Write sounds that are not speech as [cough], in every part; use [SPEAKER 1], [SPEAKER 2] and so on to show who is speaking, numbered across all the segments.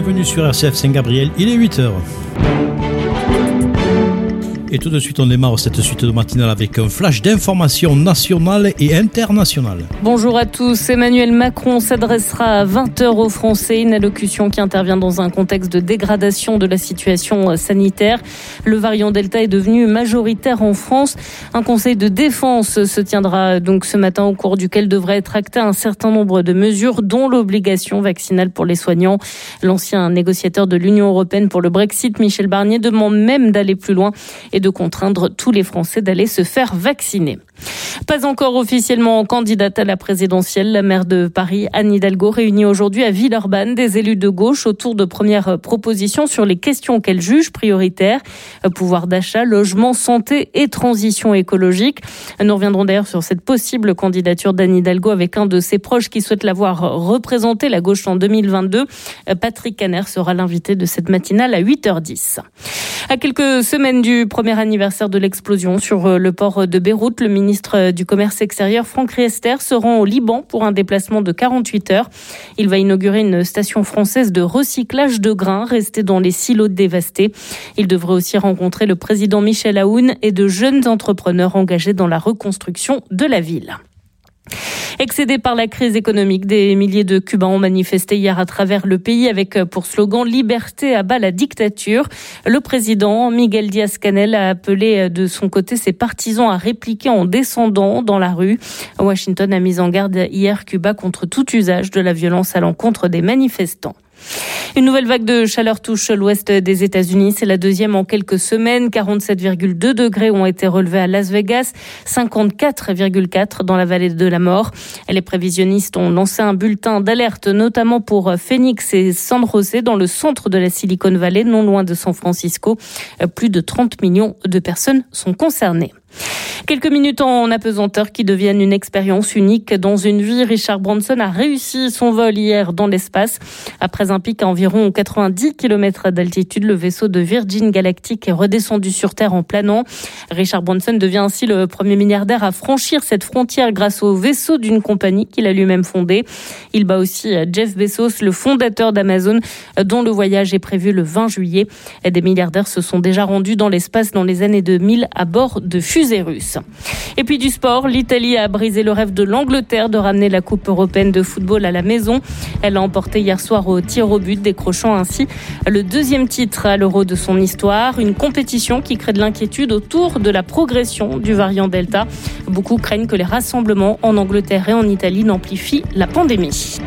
[SPEAKER 1] Bienvenue sur RCF Saint-Gabriel, il est 8h. Et tout de suite, on démarre cette suite de matinale avec un flash d'informations nationales et internationales.
[SPEAKER 2] Bonjour à tous. Emmanuel Macron s'adressera à 20h aux Français. Une allocution qui intervient dans un contexte de dégradation de la situation sanitaire. Le variant Delta est devenu majoritaire en France. Un conseil de défense se tiendra donc ce matin au cours duquel devrait être acté un certain nombre de mesures, dont l'obligation vaccinale pour les soignants. L'ancien négociateur de l'Union européenne pour le Brexit, Michel Barnier, demande même d'aller plus loin de contraindre tous les Français d'aller se faire vacciner. Pas encore officiellement candidate à la présidentielle, la maire de Paris, Anne Hidalgo, réunit aujourd'hui à Villeurbanne des élus de gauche autour de premières propositions sur les questions qu'elle juge prioritaires. Pouvoir d'achat, logement, santé et transition écologique. Nous reviendrons d'ailleurs sur cette possible candidature d'Anne Hidalgo avec un de ses proches qui souhaite la voir représenter la gauche en 2022. Patrick Caner sera l'invité de cette matinale à 8h10. À quelques semaines du premier anniversaire de l'explosion sur le port de Beyrouth, le ministre du Commerce extérieur, Franck Riester, se rend au Liban pour un déplacement de 48 heures. Il va inaugurer une station française de recyclage de grains restés dans les silos dévastés. Il devrait aussi rencontrer le président Michel Aoun et de jeunes entrepreneurs engagés dans la reconstruction de la ville. Excédés par la crise économique, des milliers de Cubains ont manifesté hier à travers le pays avec euh, pour slogan Liberté à bas la dictature. Le président Miguel Diaz-Canel a appelé euh, de son côté ses partisans à répliquer en descendant dans la rue. Washington a mis en garde hier Cuba contre tout usage de la violence à l'encontre des manifestants. Une nouvelle vague de chaleur touche l'ouest des États-Unis. C'est la deuxième en quelques semaines. 47,2 degrés ont été relevés à Las Vegas, 54,4 dans la vallée de la mort. Les prévisionnistes ont lancé un bulletin d'alerte, notamment pour Phoenix et San Jose, dans le centre de la Silicon Valley, non loin de San Francisco. Plus de 30 millions de personnes sont concernées. Quelques minutes en apesanteur qui deviennent une expérience unique dans une vie. Richard Branson a réussi son vol hier dans l'espace. Après un pic à environ 90 km d'altitude, le vaisseau de Virgin Galactic est redescendu sur Terre en planant. Richard Branson devient ainsi le premier milliardaire à franchir cette frontière grâce au vaisseau d'une compagnie qu'il a lui-même fondée. Il bat aussi Jeff Bezos, le fondateur d'Amazon, dont le voyage est prévu le 20 juillet. Des milliardaires se sont déjà rendus dans l'espace dans les années 2000 à bord de fusées Et puis du sport, l'Italie a brisé le rêve de l'Angleterre de ramener la Coupe européenne de football à la maison. Elle l'a emporté hier soir au tir au but, décrochant ainsi le deuxième titre à l'Euro de son histoire. Une compétition qui crée de l'inquiétude autour de la progression du variant Delta. Beaucoup craignent que les rassemblements en Angleterre et en Italie n'amplifient la pandémie.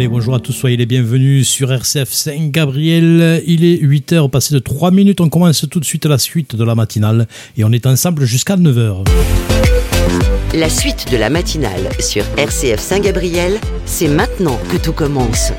[SPEAKER 1] Allez, bonjour à tous, soyez les bienvenus sur RCF Saint-Gabriel. Il est 8h, passé de 3 minutes. On commence tout de suite la suite de la matinale et on est ensemble jusqu'à 9h.
[SPEAKER 3] La suite de la matinale sur RCF Saint-Gabriel, c'est maintenant que tout commence.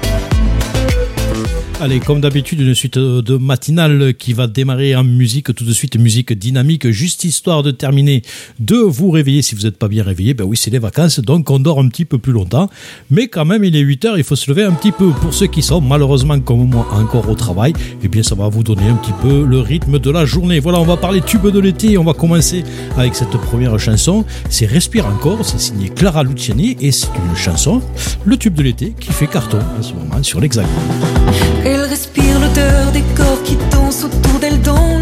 [SPEAKER 1] Allez, comme d'habitude, une suite de matinale qui va démarrer en musique, tout de suite musique dynamique, juste histoire de terminer, de vous réveiller si vous n'êtes pas bien réveillé. Ben oui, c'est les vacances, donc on dort un petit peu plus longtemps. Mais quand même, il est 8 heures, il faut se lever un petit peu. Pour ceux qui sont malheureusement comme moi encore au travail, eh bien ça va vous donner un petit peu le rythme de la journée. Voilà, on va parler tube de l'été. On va commencer avec cette première chanson. C'est Respire encore, c'est signé Clara Luciani et c'est une chanson, le tube de l'été, qui fait carton en ce moment sur l'Hexagone.
[SPEAKER 4] Elle respire l'odeur des corps qui dansent autour d'elle dans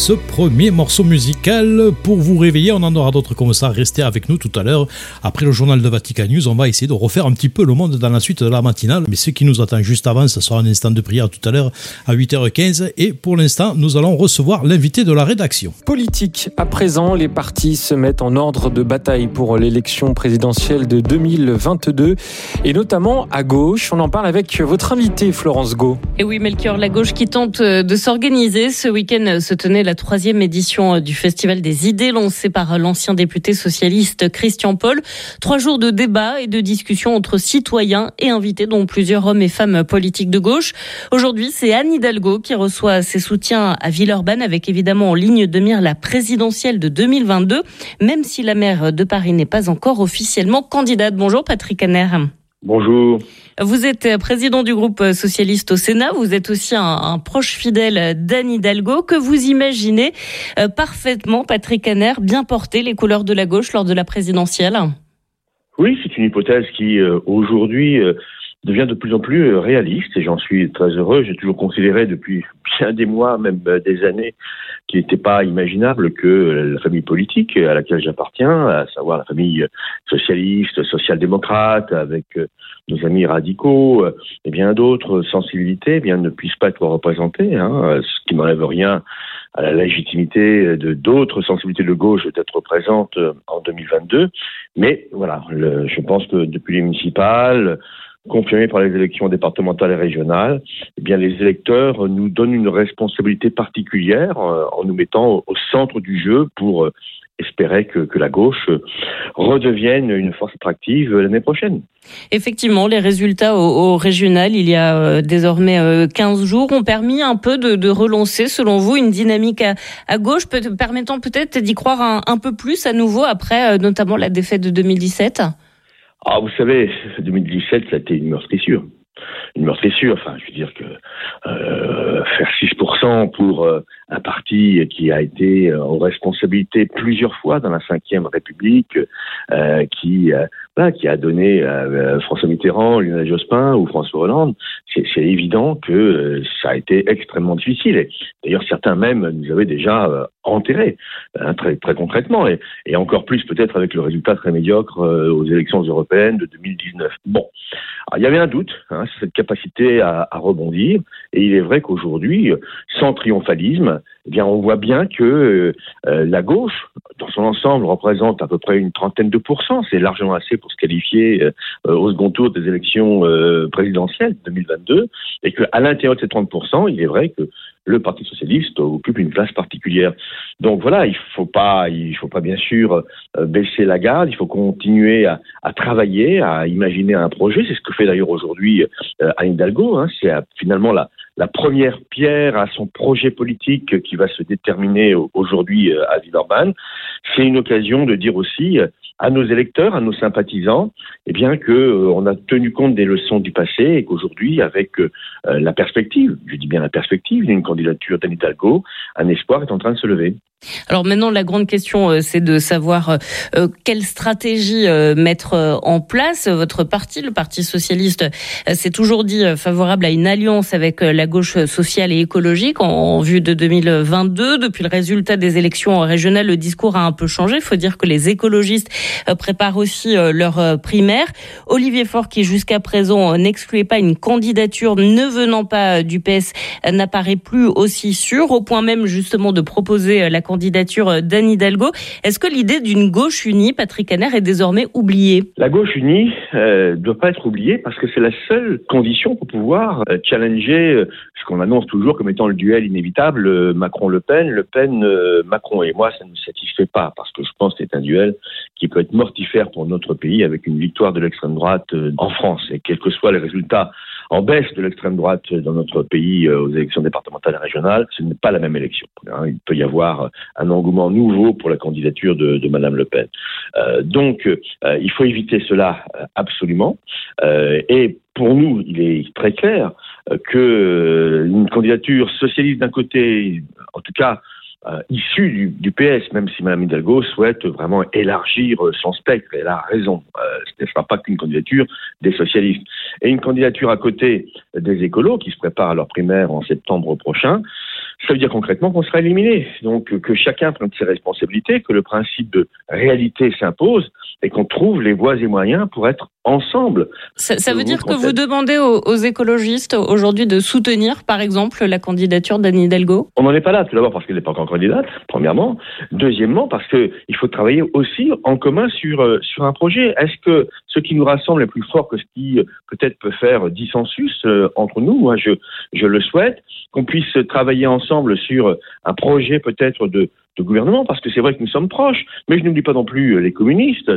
[SPEAKER 4] ce
[SPEAKER 1] premier morceau musical. Pour vous réveiller, on en aura d'autres comme ça. Restez avec nous tout à l'heure. Après le journal de Vatican News, on va essayer de refaire un petit peu le monde dans la suite de la matinale. Mais ce qui nous attend juste avant, ce sera un instant de prière tout à l'heure à 8h15. Et pour l'instant, nous allons recevoir l'invité de la rédaction.
[SPEAKER 5] Politique. À présent, les partis se mettent en ordre de bataille pour l'élection présidentielle de 2022 et notamment à gauche. On en parle avec votre invité Florence Go.
[SPEAKER 2] Et oui, Melchior, la gauche qui tente euh, de s'organiser. Ce week-end euh, se tenait la troisième édition euh, du Festival des idées lancé par l'ancien député socialiste Christian Paul. Trois jours de débats et de discussions entre citoyens et invités, dont plusieurs hommes et femmes politiques de gauche. Aujourd'hui, c'est Anne Hidalgo qui reçoit ses soutiens à Villeurbanne avec évidemment en ligne de mire la présidentielle de 2022, même si la maire de Paris n'est pas encore officiellement candidate. Bonjour Patrick Hanner.
[SPEAKER 6] Bonjour.
[SPEAKER 2] Vous êtes président du groupe socialiste au Sénat. Vous êtes aussi un, un proche fidèle d'Anne Hidalgo que vous imaginez euh, parfaitement, Patrick Hanner, bien porter les couleurs de la gauche lors de la présidentielle.
[SPEAKER 6] Oui, c'est une hypothèse qui euh, aujourd'hui euh, devient de plus en plus réaliste et j'en suis très heureux. J'ai toujours considéré depuis [laughs] bien des mois, même des années, qu'il n'était pas imaginable que euh, la famille politique à laquelle j'appartiens, à savoir la famille socialiste, social-démocrate, avec euh, nos amis radicaux euh, et bien d'autres sensibilités, eh bien ne puisse pas être représentée, hein, ce qui n'enlève rien à la légitimité de d'autres sensibilités de gauche d'être présentes euh, en 2022. Mais voilà, je pense que depuis les municipales, confirmées par les élections départementales et régionales, eh bien les électeurs nous donnent une responsabilité particulière euh, en nous mettant au, centre du jeu pour euh, espérer que, que la gauche euh, redevienne une force attractive l'année prochaine.
[SPEAKER 2] Effectivement, les résultats au, au régional, il y a euh, désormais euh, 15 jours, ont permis un peu de, de relancer, selon vous, une dynamique à, à gauche, peut, permettant peut-être d'y croire un, un peu plus à nouveau après euh, notamment la défaite de 2017
[SPEAKER 6] Ah, vous savez, 2017, ça a été une meurtrissure. Une meurtrissure, enfin, je veux dire que euh, faire 6% pour euh, un parti qui a été euh, en responsabilité plusieurs fois dans la Ve République, euh, qui, euh, qui a donné euh, François Mitterrand, Lionel Jospin ou François Hollande, c'est évident que euh, ça a été extrêmement difficile. D'ailleurs, certains même nous avaient déjà euh, enterré, hein, très, très concrètement, et, encore plus peut-être avec le résultat très médiocre euh, aux élections européennes de 2019. Bon, il y avait un doute, hein, cette capacité à, à rebondir, et il est vrai qu'aujourd'hui, sans triomphalisme, eh bien, on voit bien que euh, la gauche, dans son ensemble, représente à peu près une trentaine de pourcents. C'est largement assez pour se qualifier euh, au second tour des élections euh, présidentielles 2022, et qu'à l'intérieur de ces 30%, il est vrai que le Parti socialiste occupe une place particulière. Donc voilà, il faut pas, il faut pas bien sûr euh, baisser la garde. Il faut continuer à, à travailler, à imaginer un projet. C'est ce que fait d'ailleurs aujourd'hui euh, Anne Hidalgo. Hein. C'est euh, finalement la, la première pierre à son projet politique qui va se déterminer au- aujourd'hui euh, à Villeurbanne. C'est une occasion de dire aussi euh, à nos électeurs, à nos sympathisants, eh bien que euh, a tenu compte des leçons du passé et qu'aujourd'hui, avec la perspective, je dis bien la perspective d'une candidature d'Anne Hidalgo, un espoir est en train de se lever.
[SPEAKER 2] Alors maintenant, la grande question, euh, c'est de savoir euh, quelle stratégie euh, mettre euh, en place. Votre parti, le Parti socialiste, euh, s'est toujours dit euh, favorable à une alliance avec euh, la gauche sociale et écologique en, vue de 2022. Depuis le résultat des élections régionales, le discours a un peu changé. Il faut dire que les écologistes euh, préparent aussi euh, leur euh, primaire. Olivier Faure, qui jusqu'à présent euh, n'excluait pas une candidature ne venant pas euh, du PS, euh, n'apparaît plus aussi sûr, au point même justement de proposer euh, la candidature euh, d'Anne Hidalgo. Est-ce que l'idée d'une gauche unie, Patrick Caner, est désormais oubliée?
[SPEAKER 6] La gauche unie ne doit pas être oubliée parce que c'est la seule condition pour pouvoir euh, challenger euh, ce qu'on annonce toujours comme étant le duel inévitable euh, Macron-Le Pen, Le Pen-Macron. Et moi, ça ne me satisfait pas parce que je pense que c'est un duel qui peut être mortifère pour notre pays avec une victoire de l'extrême droite euh, en France. Et quels que soient les résultats en baisse de l'extrême droite dans notre pays euh, aux élections départementales et régionales, ce n'est pas la même élection. hein. Il peut y avoir euh, un engouement nouveau pour la candidature de, Madame Le Pen. Euh, donc, il faut éviter cela absolument. Et pour nous, il est très clair que une candidature socialiste d'un côté, en tout cas euh, issue du, du PS, même si Mme Hidalgo souhaite vraiment élargir euh, son spectre, elle a raison. Euh, ce ne sera pas qu'une candidature des socialistes. Et une candidature à côté des écolos qui se préparent à leur primaire en septembre prochain, ça veut dire concrètement qu'on sera éliminé. Donc euh, que chacun prenne ses responsabilités, que le principe de réalité s'impose et qu'on trouve les voies et moyens pour être ensemble.
[SPEAKER 2] Ça, ça
[SPEAKER 6] Je
[SPEAKER 2] veut dire que vous demandez aux, aux écologistes aujourd'hui de soutenir, par exemple, la candidature d'Anne Hidalgo?
[SPEAKER 6] On n'en est pas là, tout d'abord parce qu'elle n'est pas encore premièrement. Deuxièmement, parce que il faut travailler aussi en commun sur, euh, sur un projet. Est-ce que ce qui nous rassemble est plus fort que ce qui euh, peut-être peut faire dissensus euh, entre nous? Moi, je, je le souhaite, qu'on puisse travailler ensemble sur un projet peut-être de, de gouvernement, parce que c'est vrai que nous sommes proches, mais je n'oublie pas non plus les communistes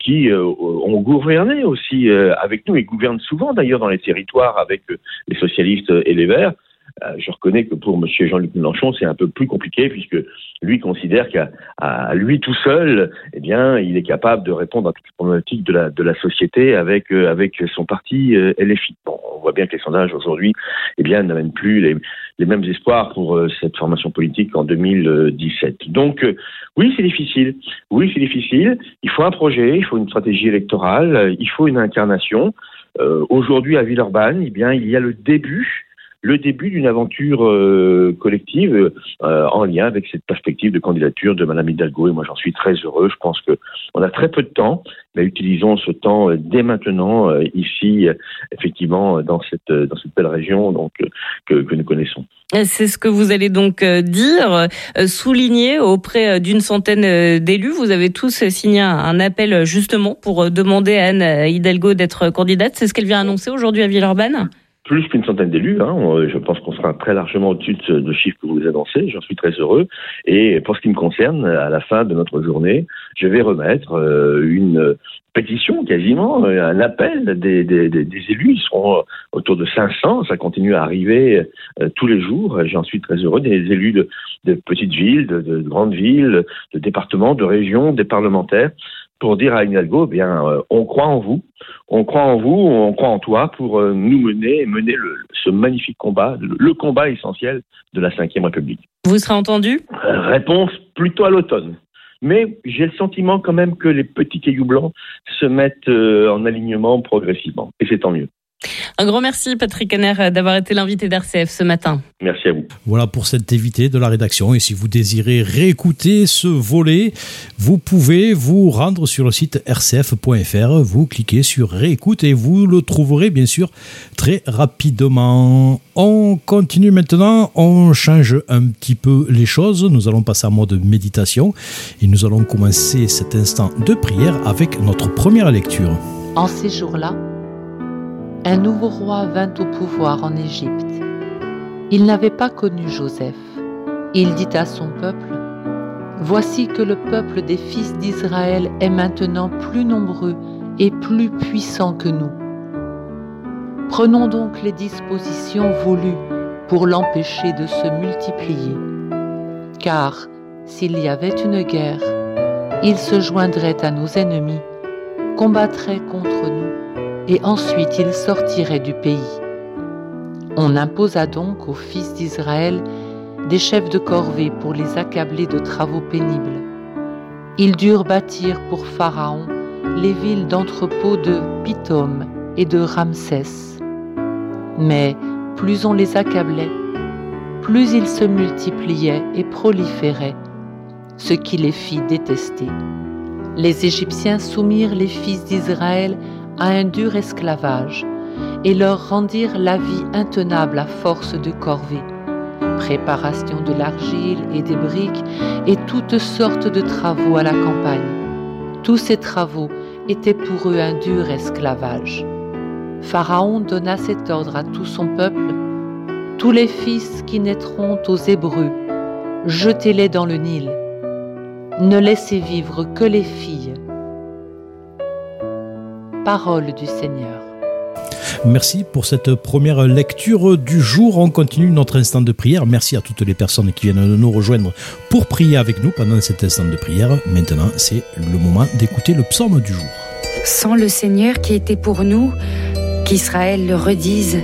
[SPEAKER 6] qui ont gouverné aussi avec nous et gouvernent souvent d'ailleurs dans les territoires avec les socialistes et les Verts. Euh, je reconnais que pour M. Jean-Luc Mélenchon, c'est un peu plus compliqué puisque lui considère qu'à lui tout seul, eh bien, il est capable de répondre à toutes les problématiques de la, de la société avec, euh, avec son parti euh, LFI. Bon, on voit bien que les sondages aujourd'hui, eh bien, n'amènent plus les, mêmes espoirs pour euh, cette formation politique en 2017. Donc, oui, c'est difficile. Oui, c'est difficile. Il faut un projet, il faut une stratégie électorale, il faut une incarnation. Aujourd'hui, à Villeurbanne, eh bien, il y a le début le début d'une aventure euh, collective euh, en lien avec cette perspective de candidature de Madame Hidalgo. Et moi, j'en suis très heureux. Je pense que on a très peu de temps, mais utilisons ce temps euh, dès maintenant ici, effectivement, dans cette belle région que, nous connaissons.
[SPEAKER 2] C'est ce que vous allez donc dire, souligner auprès d'une centaine d'élus. Vous avez tous signé un- appel justement pour demander à Anne Hidalgo d'être candidate. C'est ce qu'elle vient annoncer aujourd'hui à Villeurbanne?
[SPEAKER 6] Plus qu'une centaine d'élus. Hein. On- Je pense qu'on sera très largement au-dessus de ce chiffre que vous annoncez. J'en suis très heureux. Et pour ce qui me concerne, à la fin de notre journée, je vais remettre euh, une pétition, quasiment, euh, un appel des, élus. Ils seront euh, autour de 500. Ça continue à arriver euh, tous les jours. J'en suis très heureux. Des élus de, petites villes, de grandes villes, de départements, de régions, des parlementaires pour dire à Hidalgo, eh bien, euh, on croit en vous, on croit en vous, on croit en toi pour euh, nous mener, mener le, ce magnifique combat, le, le combat essentiel de la Ve République.
[SPEAKER 2] Vous serez entendu?
[SPEAKER 6] Euh, réponse plutôt à l'automne. Mais j'ai le sentiment quand même que les petits cailloux blancs se mettent euh, en alignement progressivement. Et c'est tant mieux.
[SPEAKER 2] Un grand merci Patrick Henner d'avoir été l'invité d'RCF ce matin.
[SPEAKER 6] Merci à vous.
[SPEAKER 1] Voilà pour cet invité de la rédaction. Et si vous désirez réécouter ce volet, vous pouvez vous rendre sur le site rcf.fr. Vous cliquez sur réécoute et vous le trouverez bien sûr très rapidement. On continue maintenant. On change un petit peu les choses. Nous allons passer en mode méditation et nous allons commencer cet instant de prière avec notre première lecture.
[SPEAKER 7] En ces jours-là, un nouveau roi vint au pouvoir en Égypte. Il n'avait pas connu Joseph. Il dit à son peuple, Voici que le peuple des fils d'Israël est maintenant plus nombreux et plus puissant que nous. Prenons donc les dispositions voulues pour l'empêcher de se multiplier. Car s'il y avait une guerre, il se joindrait à nos ennemis, combattrait contre nous et ensuite il sortirait du pays. On imposa donc aux fils d'Israël des chefs de corvée pour les accabler de travaux pénibles. Ils durent bâtir pour Pharaon les villes d'entrepôts de Pithom et de Ramsès. Mais plus on les accablait, plus ils se multipliaient et proliféraient, ce qui les fit détester. Les Égyptiens soumirent les fils d'Israël à un dur esclavage et leur rendirent la vie intenable à force de corvées, préparation de l'argile et des briques et toutes sortes de travaux à la campagne. Tous ces travaux étaient pour eux un dur esclavage. Pharaon donna cet ordre à tout son peuple. Tous les fils qui naîtront aux Hébreux, jetez-les dans le Nil. Ne laissez vivre que les filles parole du Seigneur.
[SPEAKER 1] Merci pour cette première lecture du jour. On continue notre instant de prière. Merci à toutes les personnes qui viennent de nous rejoindre pour prier avec nous pendant cet instant de prière. Maintenant, c'est le moment d'écouter le psaume du jour.
[SPEAKER 8] Sans le Seigneur qui était pour nous, qu'Israël le redise,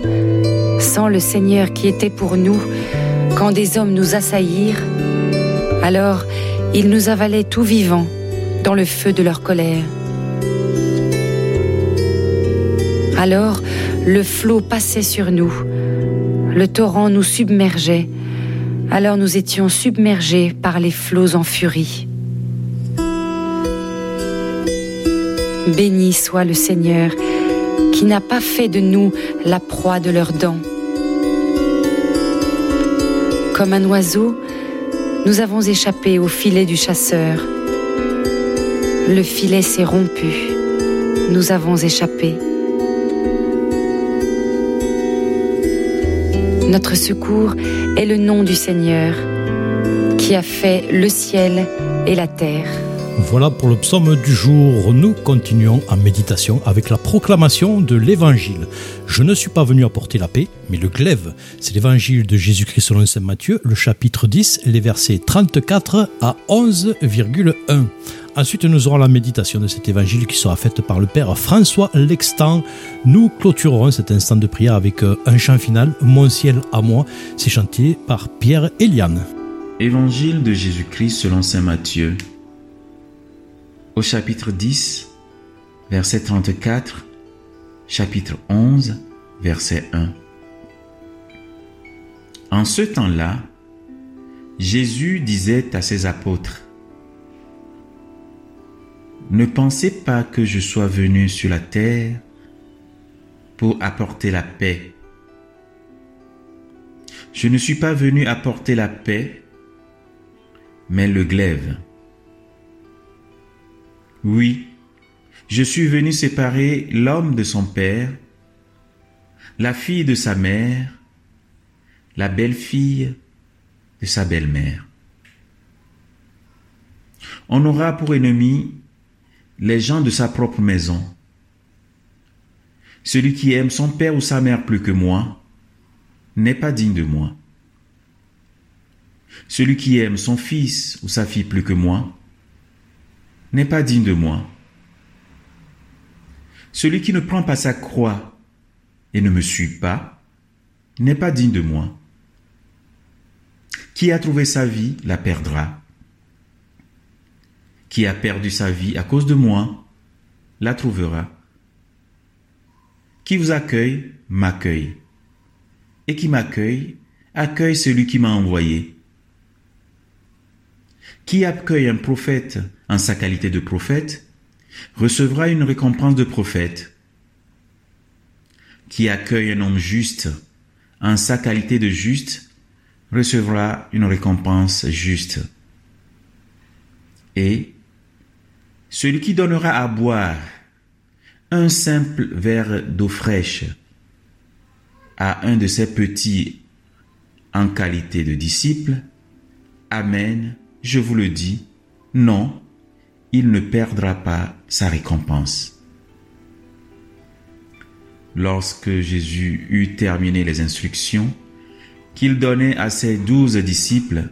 [SPEAKER 8] sans le Seigneur qui était pour nous, quand des hommes nous assaillirent, alors ils nous avalaient tout vivants dans le feu de leur colère. Alors le flot passait sur nous, le torrent nous submergeait, alors nous étions submergés par les flots en furie. Béni soit le Seigneur qui n'a pas fait de nous la proie de leurs dents. Comme un oiseau, nous avons échappé au filet du chasseur. Le filet s'est rompu. Nous avons échappé. Notre secours est le nom du Seigneur, qui a fait le ciel et la terre.
[SPEAKER 1] Voilà pour le psaume du jour. Nous continuons en méditation avec la proclamation de l'évangile. Je ne suis pas venu apporter la paix, mais le glaive. C'est l'évangile de Jésus-Christ selon saint Matthieu, le chapitre 10, les versets 34 à 11,1. Ensuite, nous aurons la méditation de cet évangile qui sera faite par le Père François Lextant. Nous clôturerons cet instant de prière avec euh, un chant final, Mon ciel à moi. C'est chanté par Pierre Eliane.
[SPEAKER 9] Évangile de Jésus-Christ selon saint Matthieu. Au chapitre 10, verset 34, chapitre 11, verset 1. En ce temps-là, Jésus disait à ses apôtres, ne pensez pas que je sois venu sur la terre pour apporter la paix. Je ne suis pas venu apporter la paix, mais le glaive. Oui, je suis venu séparer l'homme de son père, la fille de sa mère, la belle-fille de sa belle-mère. On aura pour ennemi les gens de sa propre maison. Celui qui aime son père ou sa mère plus que moi n'est pas digne de moi. Celui qui aime son fils ou sa fille plus que moi n'est pas digne de moi. Celui qui ne prend pas sa croix et ne me suit pas n'est pas digne de moi. Qui a trouvé sa vie la perdra qui a perdu sa vie à cause de moi la trouvera. Qui vous accueille, m'accueille. Et qui m'accueille, accueille celui qui m'a envoyé. Qui accueille un prophète en sa qualité de prophète, recevra une récompense de prophète. Qui accueille un homme juste en sa qualité de juste, recevra une récompense juste. Et celui qui donnera à boire un simple verre d'eau fraîche à un de ses petits en qualité de disciple, Amen, je vous le dis, non, il ne perdra pas sa récompense. Lorsque Jésus eut terminé les instructions qu'il donnait à ses douze disciples,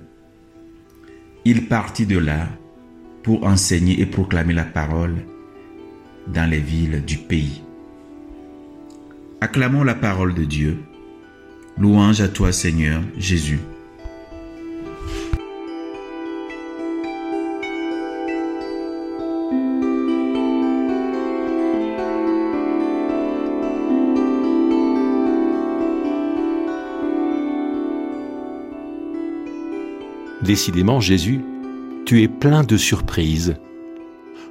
[SPEAKER 9] il partit de là pour enseigner et proclamer la parole dans les villes du pays. Acclamons la parole de Dieu. Louange à toi Seigneur Jésus.
[SPEAKER 10] Décidément, Jésus, tu es plein de surprises.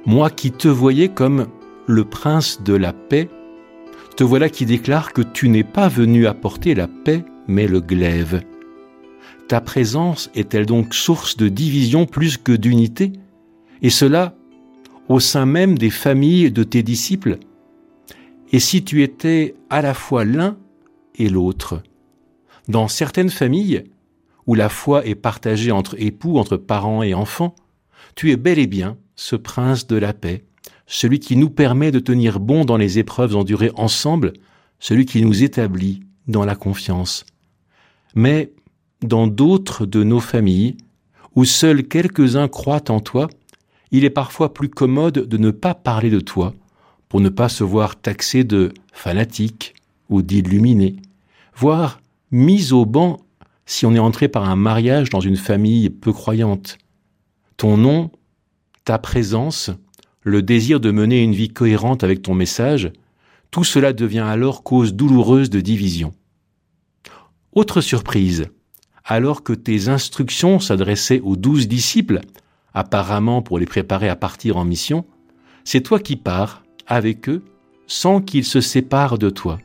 [SPEAKER 10] Moi qui te voyais comme le prince de la paix, te voilà qui déclare que tu n'es pas venu apporter la paix, mais le glaive. Ta présence est-elle donc source de division plus que d'unité? Et cela au sein même des familles de tes disciples? Et si tu étais à la fois l'un et l'autre? Dans certaines familles, où la foi est partagée entre époux, entre parents et enfants, tu es bel et bien ce prince de la paix, celui qui nous permet de tenir bon dans les épreuves endurées ensemble, celui qui nous établit dans la confiance. Mais dans d'autres de nos familles, où seuls quelques-uns croient en toi, il est parfois plus commode de ne pas parler de toi, pour ne pas se voir taxé de fanatique ou d'illuminé, voire mis au banc si on est entré par un mariage dans une famille peu croyante. Ton nom, ta présence, le désir de mener une vie cohérente avec ton message, tout cela devient alors cause douloureuse de division. Autre surprise, alors que tes instructions s'adressaient aux douze disciples, apparemment pour les préparer à partir en mission, c'est toi qui pars avec eux sans qu'ils se séparent de toi.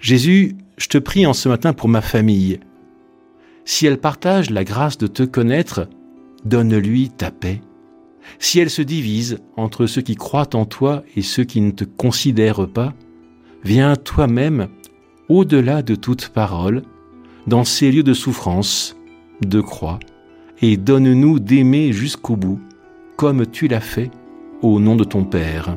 [SPEAKER 10] Jésus je te prie en ce matin pour ma famille. Si elle partage la grâce de te connaître, donne-lui ta paix. Si elle se divise entre ceux qui croient en toi et ceux qui ne te considèrent pas, viens toi-même au-delà de toute parole, dans ces lieux de souffrance, de croix, et donne-nous d'aimer jusqu'au bout, comme tu l'as fait, au nom de ton Père.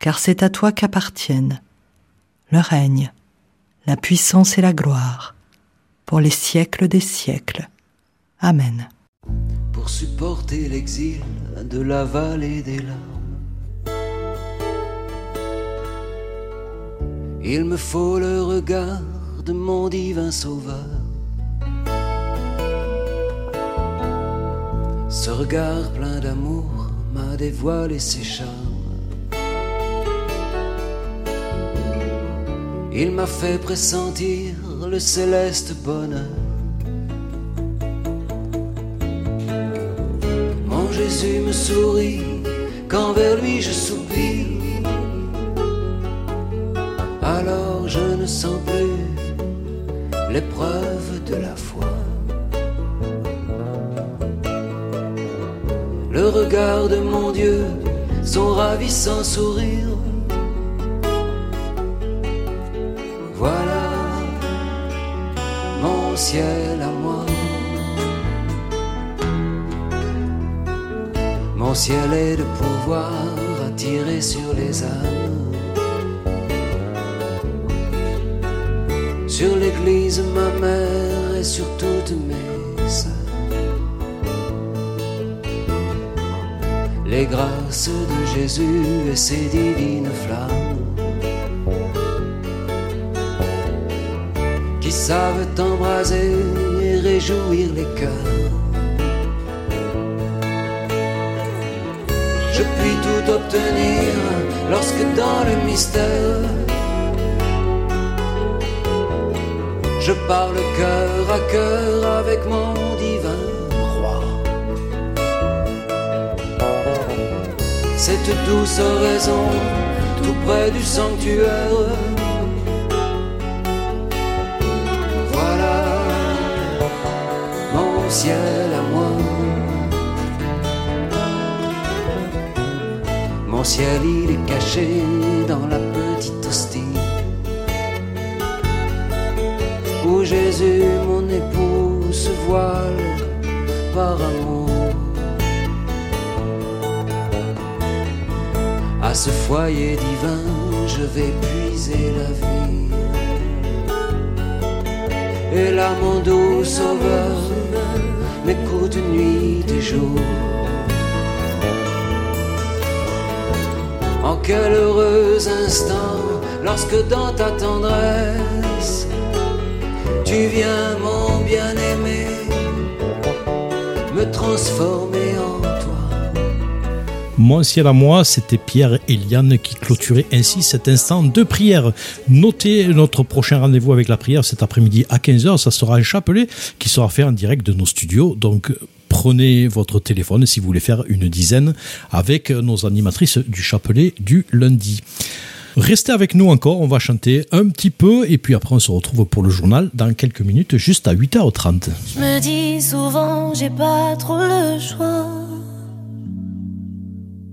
[SPEAKER 11] car c'est à toi qu'appartiennent le règne, la puissance et la gloire, pour les siècles des siècles. Amen.
[SPEAKER 12] Pour supporter l'exil de la vallée des larmes, il me faut le regard de mon divin sauveur. Ce regard plein d'amour m'a dévoilé ses charmes. Il m'a fait pressentir le céleste bonheur. Mon Jésus me sourit quand vers lui je soupire. Alors je ne sens plus l'épreuve de la foi. Le regard de mon Dieu, son ravissant sourire à moi. Mon ciel est de pouvoir attirer sur les âmes. Sur l'église, ma mère et sur toutes mes sœurs. Les grâces de Jésus et ses divines flammes. Savent embraser et réjouir les cœurs. Je puis tout obtenir lorsque dans le mystère je parle cœur à cœur avec mon divin roi. Cette douce raison, tout près du sanctuaire. À moi. Mon ciel, il est caché dans la petite hostie où Jésus, mon époux, se voile par amour. À ce foyer divin, je vais puiser la vie. Et là, mon doux sauveur m'écoute nuit et jour. En quel heureux instant, lorsque dans ta tendresse, tu viens, mon bien-aimé, me transformer en.
[SPEAKER 1] Mon ciel à moi, c'était Pierre et Liane qui clôturaient ainsi cet instant de prière. Notez notre prochain rendez-vous avec la prière cet après-midi à 15h. Ça sera un chapelet qui sera fait en direct de nos studios. Donc, prenez votre téléphone si vous voulez faire une dizaine avec nos animatrices du chapelet du lundi. Restez avec nous encore, on va chanter un petit peu et puis après on se retrouve pour le journal dans quelques minutes, juste à 8h30.
[SPEAKER 13] Je me dis souvent, pas trop le choix.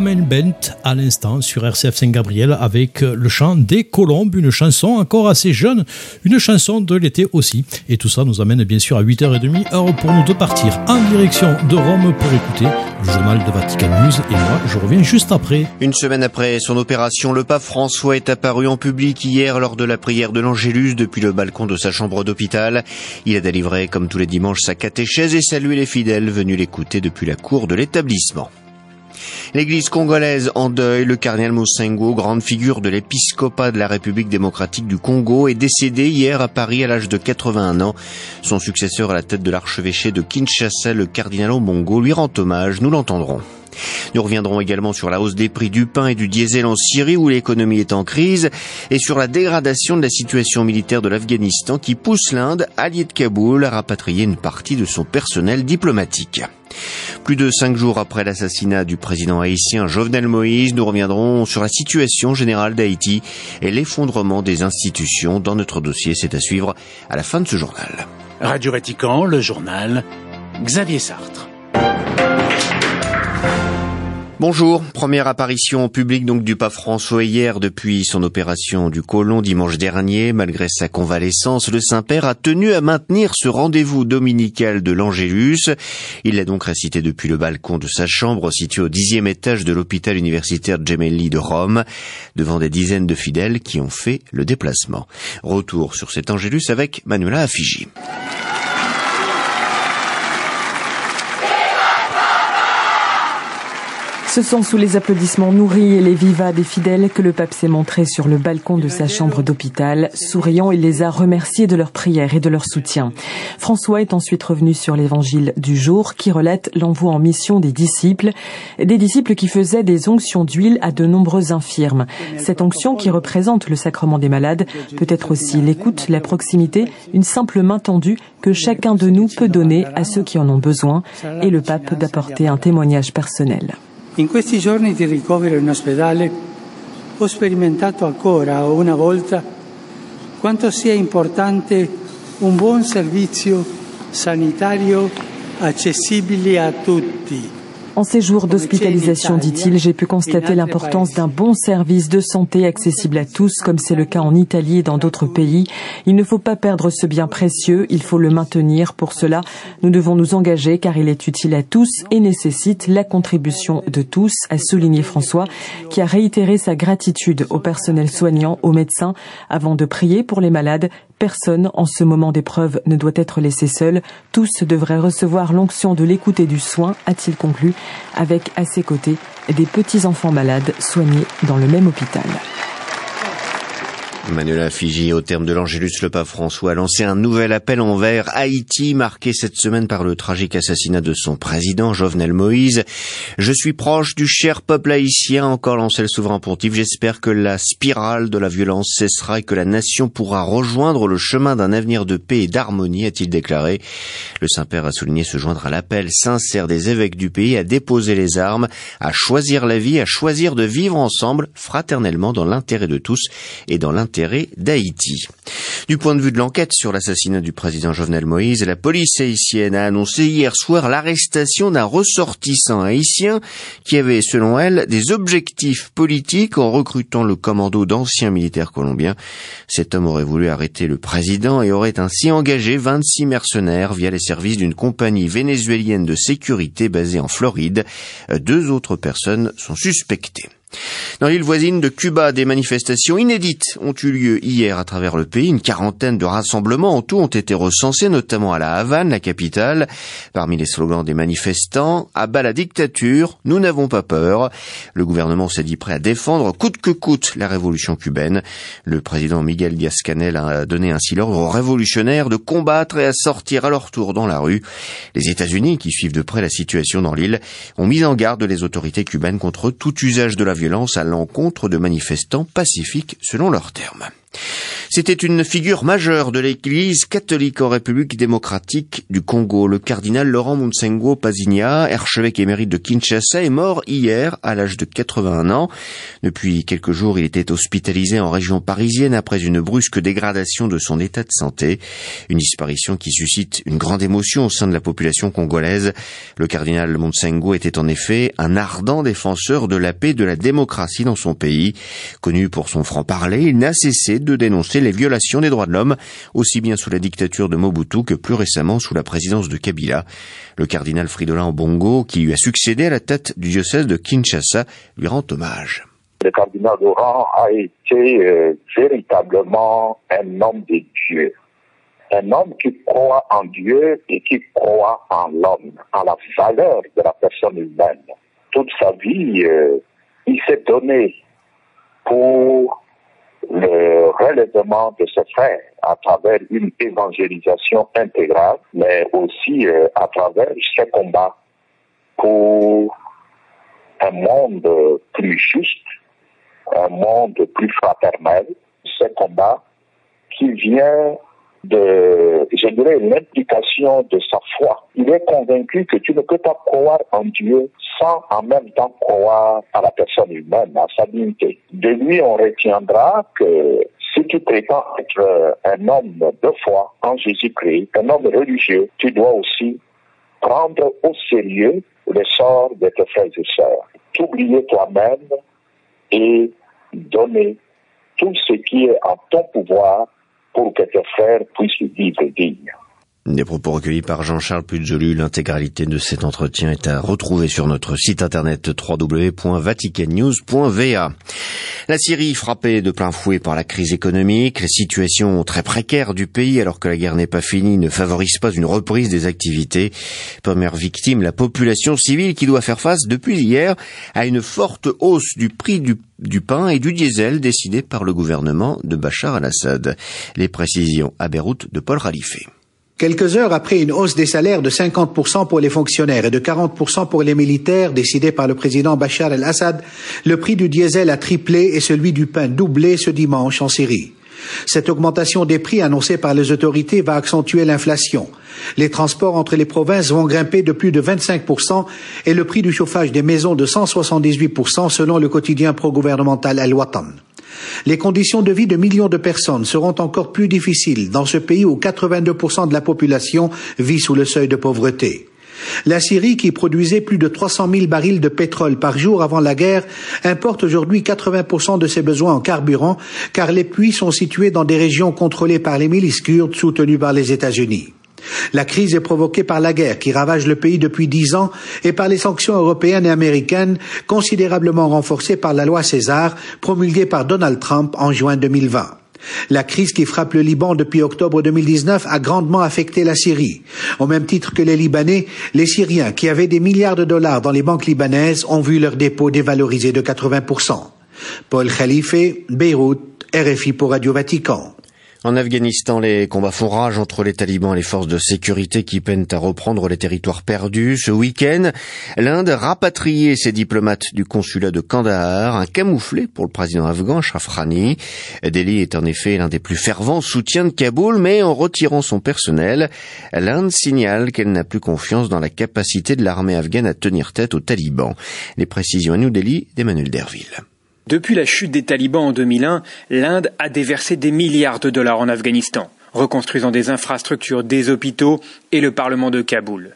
[SPEAKER 1] Amel Bent à l'instant sur RCF Saint-Gabriel avec le chant des colombes, une chanson encore assez jeune, une chanson de l'été aussi. Et tout ça nous amène bien sûr à 8h30, heure pour nous de partir en direction de Rome pour écouter le journal de Vatican News. Et moi, je reviens juste après.
[SPEAKER 14] Une semaine après son opération, le pape François est apparu en public hier lors de la prière de l'Angélus depuis le balcon de sa chambre d'hôpital. Il a délivré, comme tous les dimanches, sa catéchèse et salué les fidèles venus l'écouter depuis la cour de l'établissement. L'église congolaise en deuil, le cardinal Mosengo, grande figure de l'épiscopat de la République démocratique du Congo, est décédé hier à Paris à l'âge de 81 ans. Son successeur à la tête de l'archevêché de Kinshasa, le cardinal Ombongo, lui rend hommage, nous l'entendrons. Nous reviendrons également sur la hausse des prix du pain et du diesel en Syrie où l'économie est en crise et sur la dégradation de la situation militaire de l'Afghanistan qui pousse l'Inde, alliée de Kaboul, à rapatrier une partie de son personnel diplomatique. Plus de cinq jours après l'assassinat du président haïtien Jovenel Moïse, nous reviendrons sur la situation générale d'Haïti et l'effondrement des institutions dans notre dossier. C'est à suivre à la fin de ce journal.
[SPEAKER 15] Radio Vatican, le journal Xavier Sartre.
[SPEAKER 14] Bonjour, première apparition publique donc du pape François hier depuis son opération du côlon dimanche dernier. Malgré sa convalescence, le Saint-Père a tenu à maintenir ce rendez-vous dominical de l'Angélus. Il l'a donc récité depuis le balcon de sa chambre située au dixième étage de l'hôpital universitaire Gemelli de Rome, devant des dizaines de fidèles qui ont fait le déplacement. Retour sur cet Angélus avec Manuela Affigi.
[SPEAKER 16] Ce sont sous les applaudissements nourris et les vivas des fidèles que le pape s'est montré sur le balcon de sa chambre d'hôpital. Souriant, il les a remerciés de leur prière et de leur soutien. François est ensuite revenu sur l'évangile du jour qui relate l'envoi en mission des disciples, des disciples qui faisaient des onctions d'huile à de nombreux infirmes. Cette onction qui représente le sacrement des malades peut être aussi l'écoute, la proximité, une simple main tendue que chacun de nous peut donner à ceux qui en ont besoin et le pape d'apporter un témoignage personnel.
[SPEAKER 17] In questi giorni di ricovero in ospedale ho sperimentato ancora una volta quanto sia importante un buon servizio sanitario accessibile a tutti.
[SPEAKER 16] En ces jours d'hospitalisation, dit-il, j'ai pu constater l'importance d'un bon service de santé accessible à tous, comme c'est le cas en Italie et dans d'autres pays. Il ne faut pas perdre ce bien précieux, il faut le maintenir. Pour cela, nous devons nous engager car il est utile à tous et nécessite la contribution de tous, a souligné François, qui a réitéré sa gratitude au personnel soignant, aux médecins, avant de prier pour les malades Personne en ce moment d'épreuve ne doit être laissé seul. Tous devraient recevoir l'onction de l'écoute et du soin, a-t-il conclu, avec à ses côtés des petits-enfants malades soignés dans le même hôpital.
[SPEAKER 14] Manuela Figi, au terme de l'Angélus, le pape François a lancé un nouvel appel envers Haïti, marqué cette semaine par le tragique assassinat de son président, Jovenel Moïse. Je suis proche du cher peuple haïtien, encore lancé le souverain pontife. J'espère que la spirale de la violence cessera et que la nation pourra rejoindre le chemin d'un avenir de paix et d'harmonie, a-t-il déclaré. Le Saint-Père a souligné se joindre à l'appel sincère des évêques du pays à déposer les armes, à choisir la vie, à choisir de vivre ensemble, fraternellement, dans l'intérêt de tous et dans l'intérêt d'Haïti. Du point de vue de l'enquête sur l'assassinat du président Jovenel Moïse, la police haïtienne a annoncé hier soir l'arrestation d'un ressortissant haïtien qui avait, selon elle, des objectifs politiques en recrutant le commando d'anciens militaires colombiens. Cet homme aurait voulu arrêter le président et aurait ainsi engagé 26 mercenaires via les services d'une compagnie vénézuélienne de sécurité basée en Floride. Deux autres personnes sont suspectées. Dans l'île voisine de Cuba, des manifestations inédites ont eu lieu hier à travers le pays. Une quarantaine de rassemblements en tout ont été recensés, notamment à la Havane, la capitale. Parmi les slogans des manifestants, à bas la dictature, nous n'avons pas peur. Le gouvernement s'est dit prêt à défendre coûte que coûte la révolution cubaine. Le président Miguel Diaz-Canel a donné ainsi l'ordre aux révolutionnaires de combattre et à sortir à leur tour dans la rue. Les États-Unis, qui suivent de près la situation dans l'île, ont mis en garde les autorités cubaines contre tout usage de la violence à l'encontre de manifestants pacifiques selon leurs termes. C'était une figure majeure de l'Église catholique en République démocratique du Congo. Le cardinal Laurent Munsengo Pazinia, archevêque émérite de Kinshasa, est mort hier à l'âge de 81 ans. Depuis quelques jours, il était hospitalisé en région parisienne après une brusque dégradation de son état de santé. Une disparition qui suscite une grande émotion au sein de la population congolaise. Le cardinal Munsengo était en effet un ardent défenseur de la paix et de la démocratie dans son pays. Connu pour son franc-parler, il n'a cessé de dénoncer les violations des droits de l'homme, aussi bien sous la dictature de Mobutu que plus récemment sous la présidence de Kabila. Le cardinal Fridolin Obongo, qui lui a succédé à la tête du diocèse de Kinshasa, lui rend hommage.
[SPEAKER 18] Le cardinal Laurent a été euh, véritablement un homme de Dieu. Un homme qui croit en Dieu et qui croit en l'homme, en la valeur de la personne humaine. Toute sa vie, euh, il s'est donné pour le relèvement de ses frères à travers une évangélisation intégrale, mais aussi euh, à travers ses combats pour un monde plus juste, un monde plus fraternel, ce combat qui vient de, je dirais, l'implication de sa foi. Il est convaincu que tu ne peux pas croire en Dieu sans en même temps croire à la personne humaine, à sa dignité. De lui, on retiendra que si tu prétends être un homme de foi en Jésus-Christ, un homme religieux, tu dois aussi prendre au sérieux le sort de tes frères et sœurs. T'oublier toi-même et donner tout ce qui est en ton pouvoir pour que tes frères puissent vivre dignes.
[SPEAKER 14] Des propos recueillis par Jean-Charles Pujolu. L'intégralité de cet entretien est à retrouver sur notre site internet www.vaticannews.va. La Syrie frappée de plein fouet par la crise économique, la situation très précaire du pays alors que la guerre n'est pas finie ne favorise pas une reprise des activités. Première victime, la population civile qui doit faire face depuis hier à une forte hausse du prix du du pain et du diesel décidé par le gouvernement de Bachar al-Assad. Les précisions à Beyrouth de Paul Ralifé.
[SPEAKER 19] Quelques heures après une hausse des salaires de 50% pour les fonctionnaires et de 40% pour les militaires décidée par le président Bachar el-Assad, le prix du diesel a triplé et celui du pain doublé ce dimanche en Syrie. Cette augmentation des prix annoncée par les autorités va accentuer l'inflation. Les transports entre les provinces vont grimper de plus de 25% et le prix du chauffage des maisons de 178% selon le quotidien pro-gouvernemental Al-Watan. Les conditions de vie de millions de personnes seront encore plus difficiles dans ce pays où 82% de la population vit sous le seuil de pauvreté. La Syrie, qui produisait plus de 300 000 barils de pétrole par jour avant la guerre, importe aujourd'hui 80% de ses besoins en carburant, car les puits sont situés dans des régions contrôlées par les milices kurdes soutenues par les États-Unis. La crise est provoquée par la guerre qui ravage le pays depuis dix ans et par les sanctions européennes et américaines considérablement renforcées par la loi César promulguée par Donald Trump en juin 2020. La crise qui frappe le Liban depuis octobre 2019 a grandement affecté la Syrie. Au même titre que les Libanais, les Syriens qui avaient des milliards de dollars dans les banques libanaises ont vu leurs dépôts dévalorisés de 80%. Paul Khalife, Beyrouth, RFI pour Radio Vatican.
[SPEAKER 14] En Afghanistan, les combats font rage entre les talibans et les forces de sécurité qui peinent à reprendre les territoires perdus. Ce week-end, l'Inde a rapatrié ses diplomates du consulat de Kandahar, un camouflé pour le président afghan Ashraf Ghani. Delhi est en effet l'un des plus fervents soutiens de Kaboul, mais en retirant son personnel, l'Inde signale qu'elle n'a plus confiance dans la capacité de l'armée afghane à tenir tête aux talibans. Les précisions à New Delhi d'Emmanuel Derville.
[SPEAKER 20] Depuis la chute des talibans en 2001, l'Inde a déversé des milliards de dollars en Afghanistan, reconstruisant des infrastructures, des hôpitaux et le Parlement de Kaboul.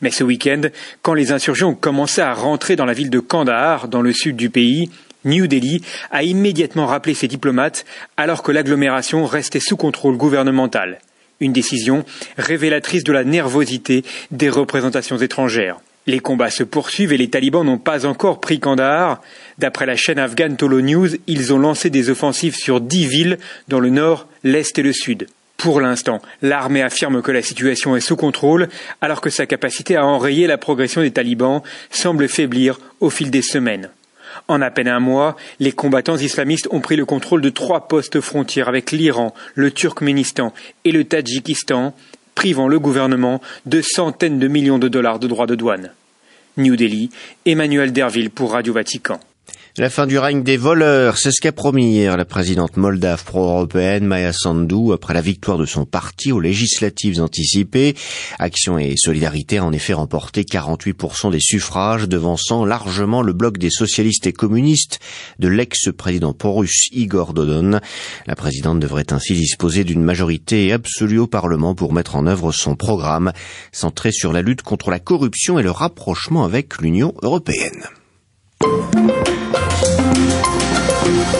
[SPEAKER 20] Mais ce week-end, quand les insurgents ont commencé à rentrer dans la ville de Kandahar, dans le sud du pays, New Delhi a immédiatement rappelé ses diplomates alors que l'agglomération restait sous contrôle gouvernemental. Une décision révélatrice de la nervosité des représentations étrangères. Les combats se poursuivent et les talibans n'ont pas encore pris Kandahar. D'après la chaîne afghane Tolo News, ils ont lancé des offensives sur dix villes dans le nord, l'est et le sud. Pour l'instant, l'armée affirme que la situation est sous contrôle, alors que sa capacité à enrayer la progression des talibans semble faiblir au fil des semaines. En à peine un mois, les combattants islamistes ont pris le contrôle de trois postes frontières avec l'Iran, le Turkménistan et le Tadjikistan, privant le gouvernement de centaines de millions de dollars de droits de douane. New Delhi, Emmanuel Derville pour Radio Vatican.
[SPEAKER 14] La fin du règne des voleurs, c'est ce qu'a promis hier la présidente moldave pro-européenne Maya Sandu après la victoire de son parti aux législatives anticipées. Action et Solidarité a en effet remporté 48% des suffrages, devançant largement le bloc des socialistes et communistes de l'ex-président pro-russe Igor Dodon. La présidente devrait ainsi disposer d'une majorité absolue au Parlement pour mettre en œuvre son programme centré sur la lutte contre la corruption et le rapprochement avec l'Union européenne. Thank you.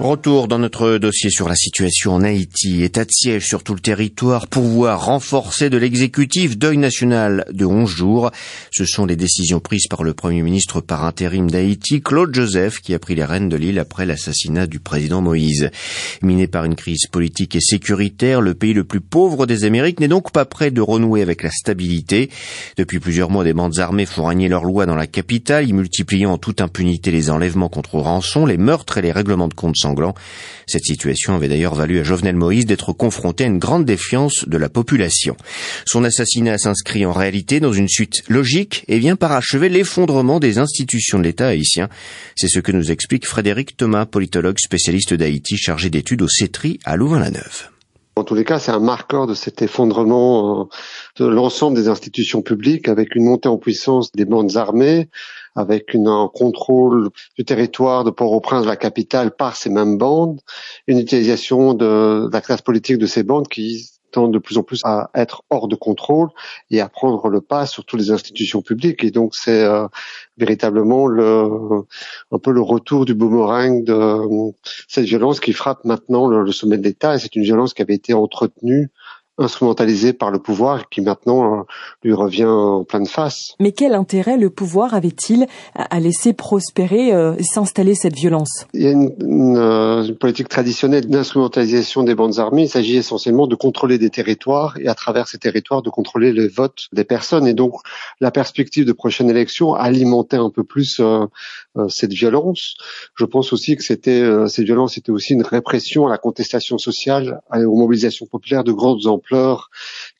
[SPEAKER 14] Retour dans notre dossier sur la situation en Haïti. État de siège sur tout le territoire, pouvoir renforcé de l'exécutif, deuil national de 11 jours. Ce sont les décisions prises par le Premier ministre par intérim d'Haïti, Claude Joseph, qui a pris les rênes de l'île après l'assassinat du président Moïse. Miné par une crise politique et sécuritaire, le pays le plus pauvre des Amériques n'est donc pas prêt de renouer avec la stabilité. Depuis plusieurs mois, des bandes armées font régner leur loi dans la capitale, y multipliant en toute impunité les enlèvements contre rançon, les meurtres et les règlements de comptes Cette situation avait d'ailleurs valu à Jovenel Moïse d'être confronté à une grande défiance de la population. Son assassinat s'inscrit en réalité dans une suite logique et vient parachever l'effondrement des institutions de l'État haïtien. C'est ce que nous explique Frédéric Thomas, politologue spécialiste d'Haïti chargé d'études au CETRI à Louvain-la-Neuve.
[SPEAKER 21] En tous les cas, c'est un marqueur de cet effondrement euh, de l'ensemble des institutions publiques avec une montée en puissance des bandes armées, avec une, un contrôle du territoire de Port-au-Prince, la capitale, par ces mêmes bandes, une utilisation de, la classe politique de ces bandes qui tend de plus en plus à être hors de contrôle et à prendre le pas sur toutes les institutions publiques. Et donc c'est euh, véritablement le, un peu le retour du boomerang de euh, cette violence qui frappe maintenant le, le sommet de l'État. Et c'est une violence qui avait été entretenue instrumentalisé par le pouvoir qui maintenant euh, lui revient en pleine face.
[SPEAKER 16] Mais quel intérêt le pouvoir avait-il à laisser prospérer euh, et s'installer cette violence?
[SPEAKER 21] Il y a une, une, euh, une politique traditionnelle d'instrumentalisation des bandes armées. Il s'agit essentiellement de contrôler des territoires et à travers ces territoires de contrôler les votes des personnes. Et donc la perspective de prochaine élection alimentait un peu plus euh, cette violence. Je pense aussi que c'était euh, cette violence était aussi une répression à la contestation sociale, aux mobilisations populaires de grandes ampleur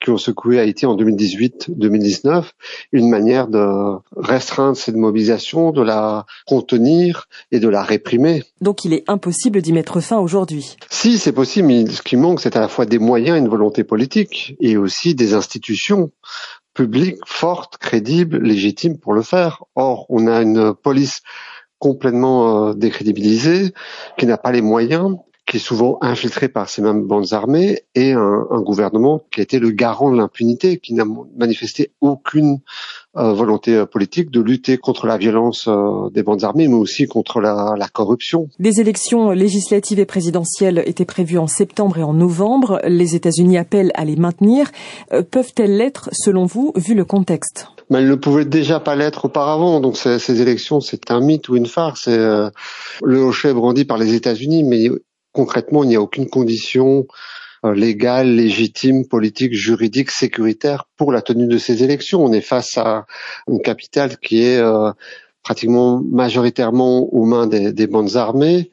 [SPEAKER 21] qui ont secoué Haïti en 2018-2019, une manière de restreindre cette mobilisation, de la contenir et de la réprimer.
[SPEAKER 16] Donc il est impossible d'y mettre fin aujourd'hui.
[SPEAKER 21] Si, c'est possible, mais ce qui manque, c'est à la fois des moyens, une volonté politique et aussi des institutions publiques fortes, crédibles, légitimes pour le faire. Or, on a une police complètement euh, décrédibilisée, qui n'a pas les moyens, qui est souvent infiltré par ces mêmes bandes armées, et un, un gouvernement qui a été le garant de l'impunité, qui n'a manifesté aucune euh, volonté euh, politique de lutter contre la violence euh, des bandes armées, mais aussi contre la, la, corruption.
[SPEAKER 16] Des élections législatives et présidentielles étaient prévues en septembre et en novembre. Les États-Unis appellent à les maintenir. Euh, Peuvent-elles l'être, selon vous, vu le contexte?
[SPEAKER 21] Mais elles ne pouvaient déjà pas l'être auparavant. Donc ces élections, c'est un mythe ou une farce. Le hochet brandi par les États-Unis, mais concrètement, il n'y a aucune condition euh, légale, légitime, politique, juridique, sécuritaire pour la tenue de ces élections. On est face à une capitale qui est euh, pratiquement majoritairement aux mains des, des, bandes armées.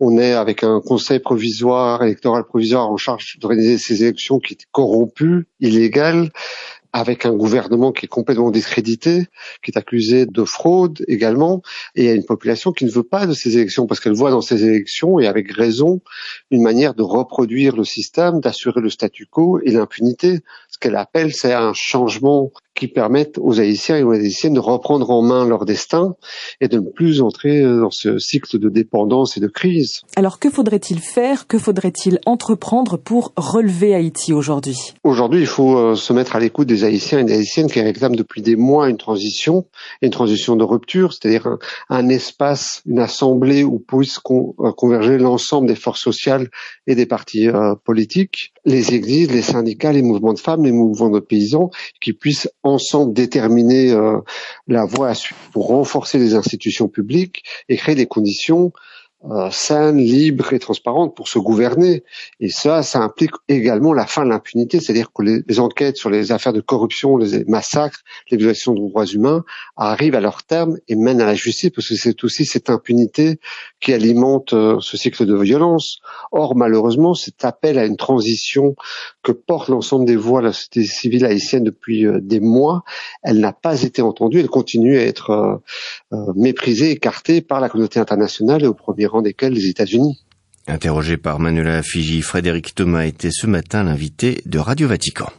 [SPEAKER 21] On est avec un conseil provisoire, électoral provisoire en charge d'organiser ces élections qui est corrompu, illégal avec un gouvernement qui est complètement discrédité, qui est accusé de fraude également, et a une population qui ne veut pas de ces élections parce qu'elle voit dans ces élections, et avec raison, une manière de reproduire le système, d'assurer le statu quo et l'impunité. Ce qu'elle appelle, c'est un changement qui permettent aux Haïtiens et aux Haïtiennes de reprendre en main leur destin et de ne plus entrer dans ce cycle de dépendance et de crise.
[SPEAKER 16] Alors que faudrait-il faire Que faudrait-il entreprendre pour relever Haïti aujourd'hui?
[SPEAKER 21] Aujourd'hui, il faut euh, se mettre à l'écoute des Haïtiens et des Haïtiennes qui réclament depuis des mois une transition, une transition de rupture, c'est-à-dire un, espace, une assemblée où puissent euh, converger l'ensemble des forces sociales et des partis euh, politiques, les églises, les syndicats, les mouvements de femmes, les mouvements de paysans, qui puissent ensemble déterminer euh, la voie à suivre pour renforcer les institutions publiques et créer des conditions euh, saine, libre et transparente pour se gouverner. Et ça, ça implique également la fin de l'impunité, c'est-à-dire que les, enquêtes sur les affaires de corruption, les massacres, les violations de droits humains arrivent à leur terme et mènent à la justice, parce que c'est aussi cette impunité qui alimente euh, ce cycle de violence. Or, malheureusement, cet appel à une transition que porte l'ensemble des voix de la société civile haïtienne depuis euh, des mois, elle n'a pas été entendue, elle continue à être euh, méprisée, écartée par la communauté internationale et au premier rang desquels les États-Unis.
[SPEAKER 14] Interrogé par Manuela Fiji, Frédéric Thomas était ce matin l'invité de Radio Vatican.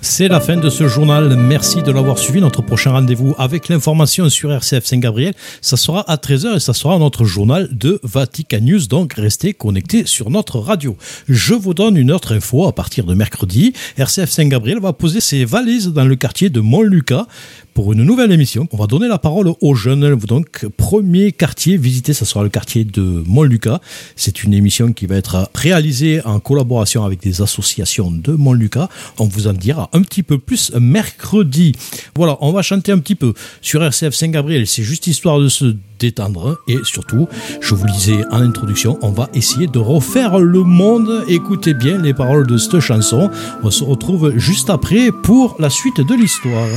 [SPEAKER 1] C'est la fin de ce journal. Merci de l'avoir suivi. Notre prochain rendez-vous avec l'information sur RCF Saint-Gabriel, ça sera à 13h et ça sera notre journal de Vatican News. Donc restez connectés sur notre radio. Je vous donne une autre info à partir de mercredi. RCF Saint-Gabriel va poser ses valises dans le quartier de Montlucas pour une nouvelle émission. On va donner la parole aux jeunes. Donc, premier quartier visité, ça sera le quartier de Montlucas. C'est une émission qui va être réalisée en collaboration avec des associations de Montlucas. On vous en dira un petit peu plus mercredi. Voilà, on va chanter un petit peu sur RCF Saint-Gabriel. C'est juste histoire de se détendre et surtout, je vous lisais en introduction, on va essayer de refaire le monde. Écoutez bien les paroles de cette chanson. On se retrouve juste après pour la suite de l'histoire.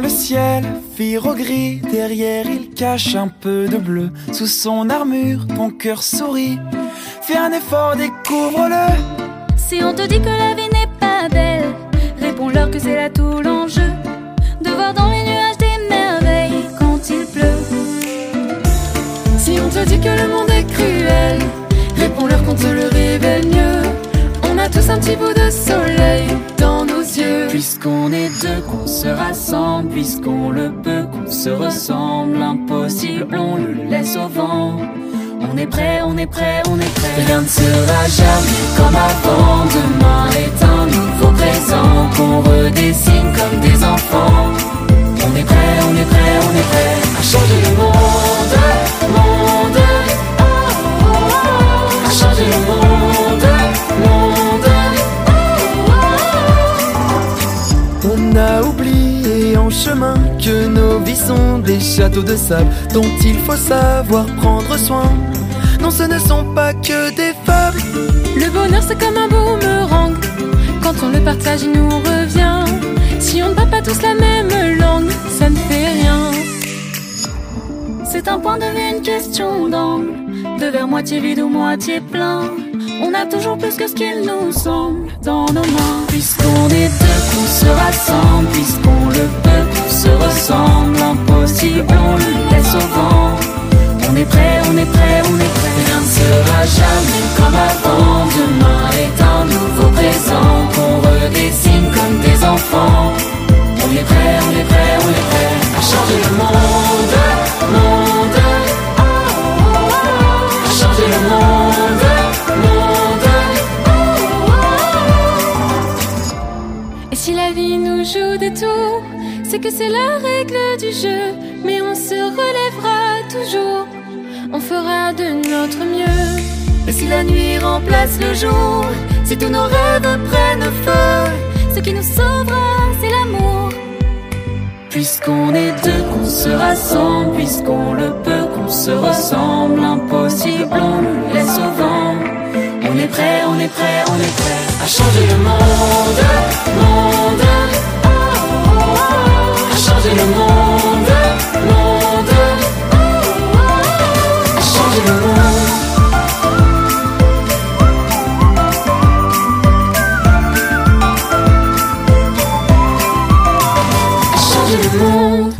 [SPEAKER 4] Le ciel vire au gris, derrière il cache un peu de bleu. Sous son armure, ton cœur sourit. Fais un effort, découvre-le.
[SPEAKER 13] Si on te dit que la vie n'est pas belle, réponds-leur que c'est là tout l'enjeu. De voir dans les nuages des merveilles quand il pleut.
[SPEAKER 4] Si on te dit que le monde est cruel, réponds-leur qu'on te le révèle mieux. On a tous un petit bout de soleil dans Puisqu'on est deux, qu'on se rassemble, puisqu'on le peut, qu'on se ressemble. Impossible, on le laisse au vent. On est prêt, on est prêt, on est prêt. Rien ne sera jamais comme avant. Demain est un nouveau présent qu'on redessine comme des enfants. On est prêt, on est prêt, on est prêt à changer le monde, monde. Oh, à changer le monde, chemin que nos vies sont des châteaux de sable dont il faut savoir prendre soin. Non, ce ne sont pas que des fables.
[SPEAKER 13] Le bonheur c'est comme un boomerang. Quand on le partage, il nous revient. Si on ne parle pas tous la même langue, ça ne fait rien. C'est un point de vue, une question d'angle. De verre moitié vide ou moitié plein. On a toujours plus que ce qu'il nous semble dans nos mains.
[SPEAKER 4] Puisqu'on est deux, qu'on se rassemble. Puisqu'on le peut, se ressemble. Impossible, on le laisse au vent. On est prêt, on est prêt, on est prêt. Rien ne sera jamais comme avant. Demain est un nouveau jour, si tous nos rêves prennent feu,
[SPEAKER 13] Ce qui nous sauvera, c'est l'amour.
[SPEAKER 4] Puisqu'on est deux, qu'on se rassemble, puisqu'on le peut, qu'on se ressemble, impossible, on le laisse au vent. On est prêt, on est prêt, on est prêt à changer le monde, monde. À changer le monde.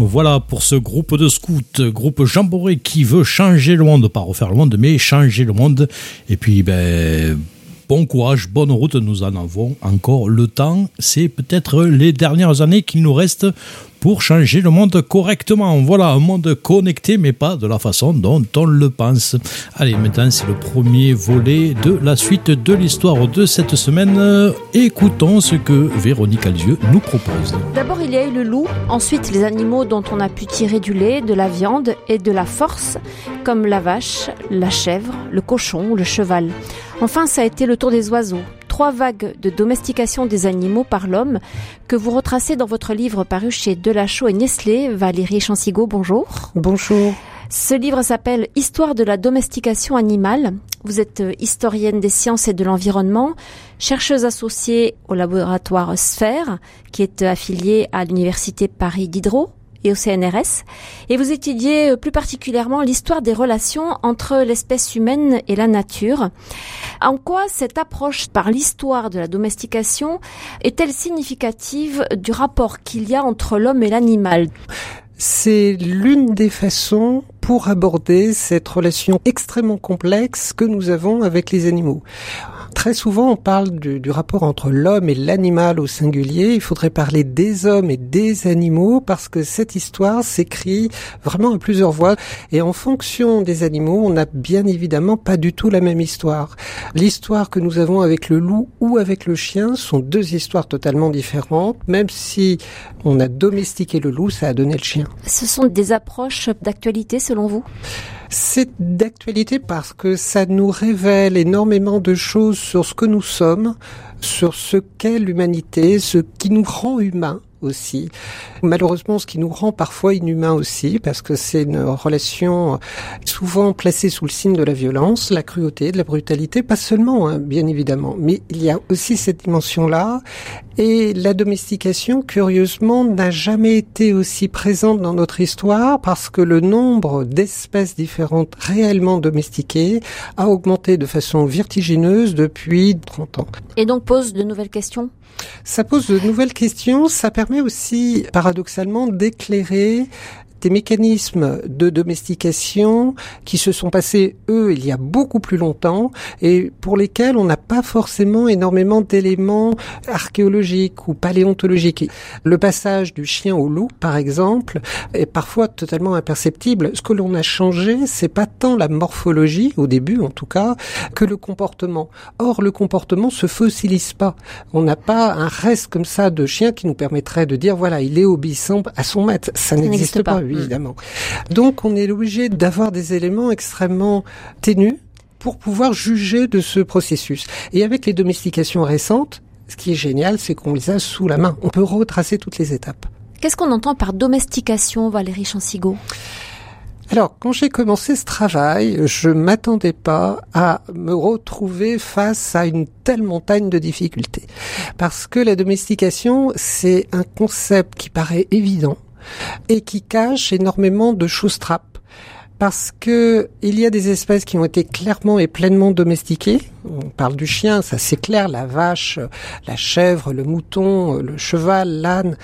[SPEAKER 1] Voilà pour ce groupe de scouts, groupe Jamboree qui veut changer le monde, pas refaire le monde, mais changer le monde. Et puis, ben, bon courage, bonne route, nous en avons encore le temps. C'est peut-être les dernières années qu'il nous reste pour changer le monde correctement. Voilà, un monde connecté, mais pas de la façon dont on le pense. Allez, maintenant, c'est le premier volet de la suite de l'histoire de cette semaine. Écoutons ce que Véronique Alzieux nous propose.
[SPEAKER 22] D'abord, il y a eu le loup, ensuite les animaux dont on a pu tirer du lait, de la viande et de la force, comme la vache, la chèvre, le cochon, le cheval. Enfin, ça a été le tour des oiseaux. Trois vagues de domestication des animaux par l'homme que vous retracez dans votre livre paru chez Delachaux et Nestlé. Valérie Chansigo, bonjour.
[SPEAKER 23] Bonjour.
[SPEAKER 22] Ce livre s'appelle Histoire de la domestication animale. Vous êtes euh, historienne des sciences et de l'environnement, chercheuse associée au laboratoire Sphère, qui est euh, affilié à l'université Paris Diderot et au CNRS, et vous étudiez euh, plus particulièrement l'histoire des relations entre l'espèce humaine et la nature. En quoi cette approche par l'histoire de la domestication est-elle significative du rapport qu'il y a entre l'homme et l'animal?
[SPEAKER 24] C'est l'une des façons pour aborder cette relation extrêmement complexe que nous avons avec les animaux. Très souvent, on parle du, rapport entre l'homme et l'animal au singulier. Il faudrait parler des hommes et des animaux parce que cette histoire s'écrit vraiment à plusieurs voix. Et en fonction des animaux, on n'a bien évidemment pas du tout la même histoire. L'histoire que nous avons avec le loup ou avec le chien sont deux histoires totalement différentes. Même si on a domestiqué le loup, ça a donné le chien.
[SPEAKER 22] Ce sont des approches d'actualité selon
[SPEAKER 24] c'est d'actualité parce que ça nous révèle énormément de choses sur ce que nous sommes, sur ce qu'est l'humanité, ce qui nous rend humains aussi. Malheureusement, ce qui nous rend parfois inhumains aussi, parce que c'est une relation souvent placée sous le signe de la violence, la cruauté, de la brutalité, pas seulement, hein, bien évidemment, mais il y a aussi cette dimension-là. Et la domestication, curieusement, n'a jamais été aussi présente dans notre histoire parce que le nombre d'espèces différentes réellement domestiquées a augmenté de façon vertigineuse depuis 30 ans.
[SPEAKER 22] Et donc pose de nouvelles questions?
[SPEAKER 24] Ça pose de nouvelles questions. Ça permet aussi, paradoxalement, d'éclairer des mécanismes de domestication qui se sont passés, eux, il y a beaucoup plus longtemps et pour lesquels on n'a pas forcément énormément d'éléments archéologiques ou paléontologiques. Le passage du chien au loup, par exemple, est parfois totalement imperceptible. Ce que l'on a changé, c'est pas tant la morphologie, au début en tout cas, que le comportement. Or, le comportement se fossilise pas. On n'a pas un reste comme ça de chien qui nous permettrait de dire, voilà, il est obéissant à son maître. Ça, n'existe pas. Mm. évidemment. Donc on est obligé d'avoir des éléments extrêmement ténus pour pouvoir juger de ce processus. Et avec les domestications récentes, ce qui est génial, c'est qu'on les a sous la main. On peut retracer toutes les étapes.
[SPEAKER 22] Qu'est-ce qu'on entend par domestication, Valérie Chansigo
[SPEAKER 24] alors, quand j'ai commencé ce travail, je m'attendais pas à me retrouver face à une telle montagne de difficultés. Parce que la domestication, c'est un concept qui paraît évident, et qui cache énormément de choses trappes parce que il y a des espèces qui ont été clairement et pleinement domestiquées. On parle du chien, ça c'est clair, la vache, la chèvre, le mouton, le cheval, l'âne,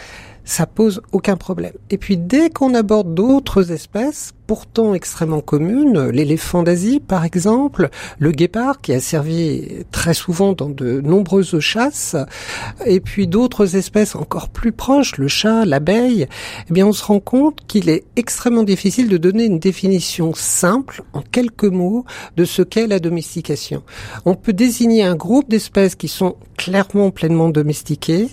[SPEAKER 24] ça pose aucun problème. Et puis dès qu'on aborde d'autres espèces, pourtant extrêmement communes, l'éléphant d'Asie par exemple, le guépard qui a servi très souvent dans de nombreuses chasses, et puis d'autres espèces encore plus proches, le chat, l'abeille, eh bien on se rend compte qu'il est extrêmement difficile de donner une définition simple, en quelques mots, de ce qu'est la domestication. On peut désigner un groupe d'espèces qui sont clairement pleinement domestiquées,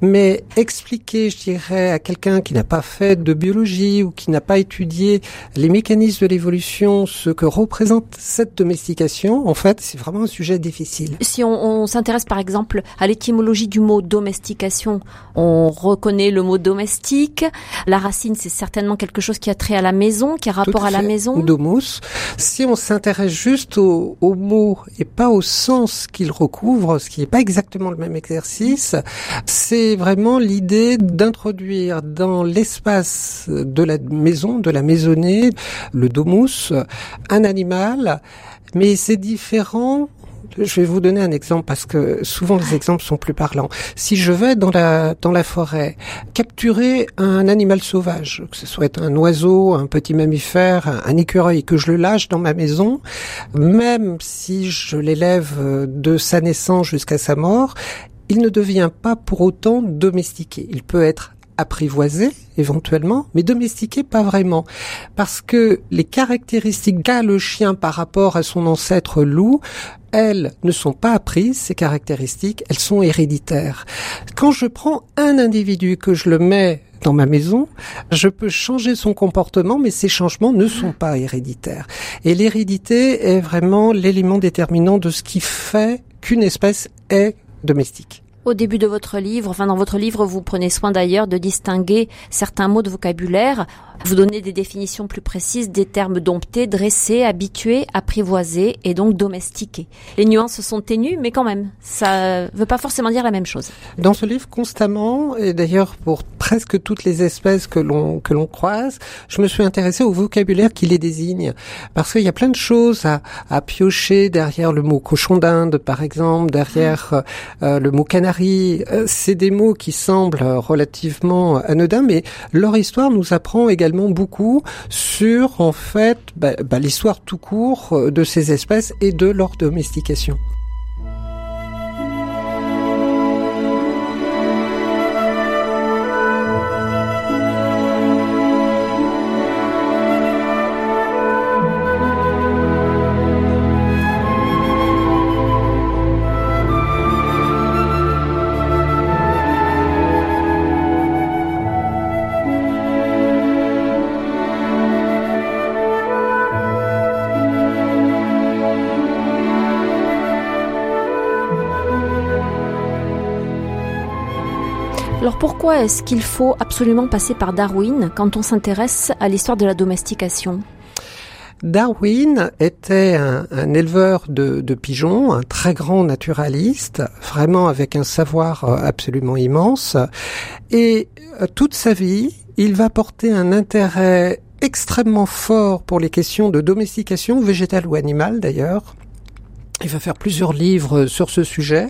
[SPEAKER 24] mais expliquer, je dirais, à quelqu'un qui n'a pas fait de biologie ou qui n'a pas étudié les mécanismes de l'évolution, ce que représente cette domestication, en fait, c'est vraiment un sujet difficile.
[SPEAKER 22] Si on, on s'intéresse par exemple à l'étymologie du mot domestication, on reconnaît le mot domestique. La racine, c'est certainement quelque chose qui a trait à la maison, qui a rapport à, à, la maison.
[SPEAKER 24] Domus. Si on s'intéresse juste au, au, mot et pas au sens qu'il recouvre, ce qui n'est pas exactement le même exercice, c'est vraiment l'idée d'introduire dans l'espace de la maison, de la maisonnée, le domus, un animal, mais c'est différent je vais vous donner un exemple parce que souvent les exemples sont plus parlants. Si je vais dans la dans la forêt capturer un animal sauvage, que ce soit un oiseau, un petit mammifère, un, écureuil, que je le lâche dans ma maison, même si je l'élève de sa naissance jusqu'à sa mort, il ne devient pas pour autant domestiqué. Il peut être apprivoisé éventuellement, mais domestiqué pas vraiment, parce que les caractéristiques qu'a le chien par rapport à son ancêtre loup, elles ne sont pas apprises, ces caractéristiques, elles sont héréditaires. Quand je prends un individu que je le mets dans ma maison, je peux changer son comportement, mais ces changements ne sont pas héréditaires. Et l'hérédité est vraiment l'élément déterminant de ce qui fait qu'une espèce est domestique.
[SPEAKER 22] Au début de votre livre, enfin dans votre livre, vous prenez soin d'ailleurs de distinguer certains mots de vocabulaire. Vous donnez des définitions plus précises des termes domptés, dressés, habitués, apprivoisés et donc domestiqués. Les nuances sont ténues, mais quand même, ça veut pas forcément dire la même chose.
[SPEAKER 24] Dans ce livre, constamment, et d'ailleurs pour presque toutes les espèces que l'on que l'on croise, je me suis intéressé au vocabulaire qui les désigne, parce qu'il y a plein de choses à, à piocher derrière le mot cochon d'Inde, par exemple, derrière euh, le mot canari. Euh, C'est des mots qui semblent relativement anodins, mais leur histoire nous apprend également beaucoup sur en fait bah, bah, l'histoire tout court euh, de ces espèces et de leur domestication.
[SPEAKER 22] Alors pourquoi est-ce qu'il faut absolument passer par Darwin quand on s'intéresse à l'histoire de la domestication?
[SPEAKER 24] Darwin était un, éleveur de, de, pigeons, un très grand naturaliste, vraiment avec un savoir euh, absolument immense. Et euh, toute sa vie, il va porter un intérêt extrêmement fort pour les questions de domestication, végétale ou animale d'ailleurs. Il va faire plusieurs livres sur ce sujet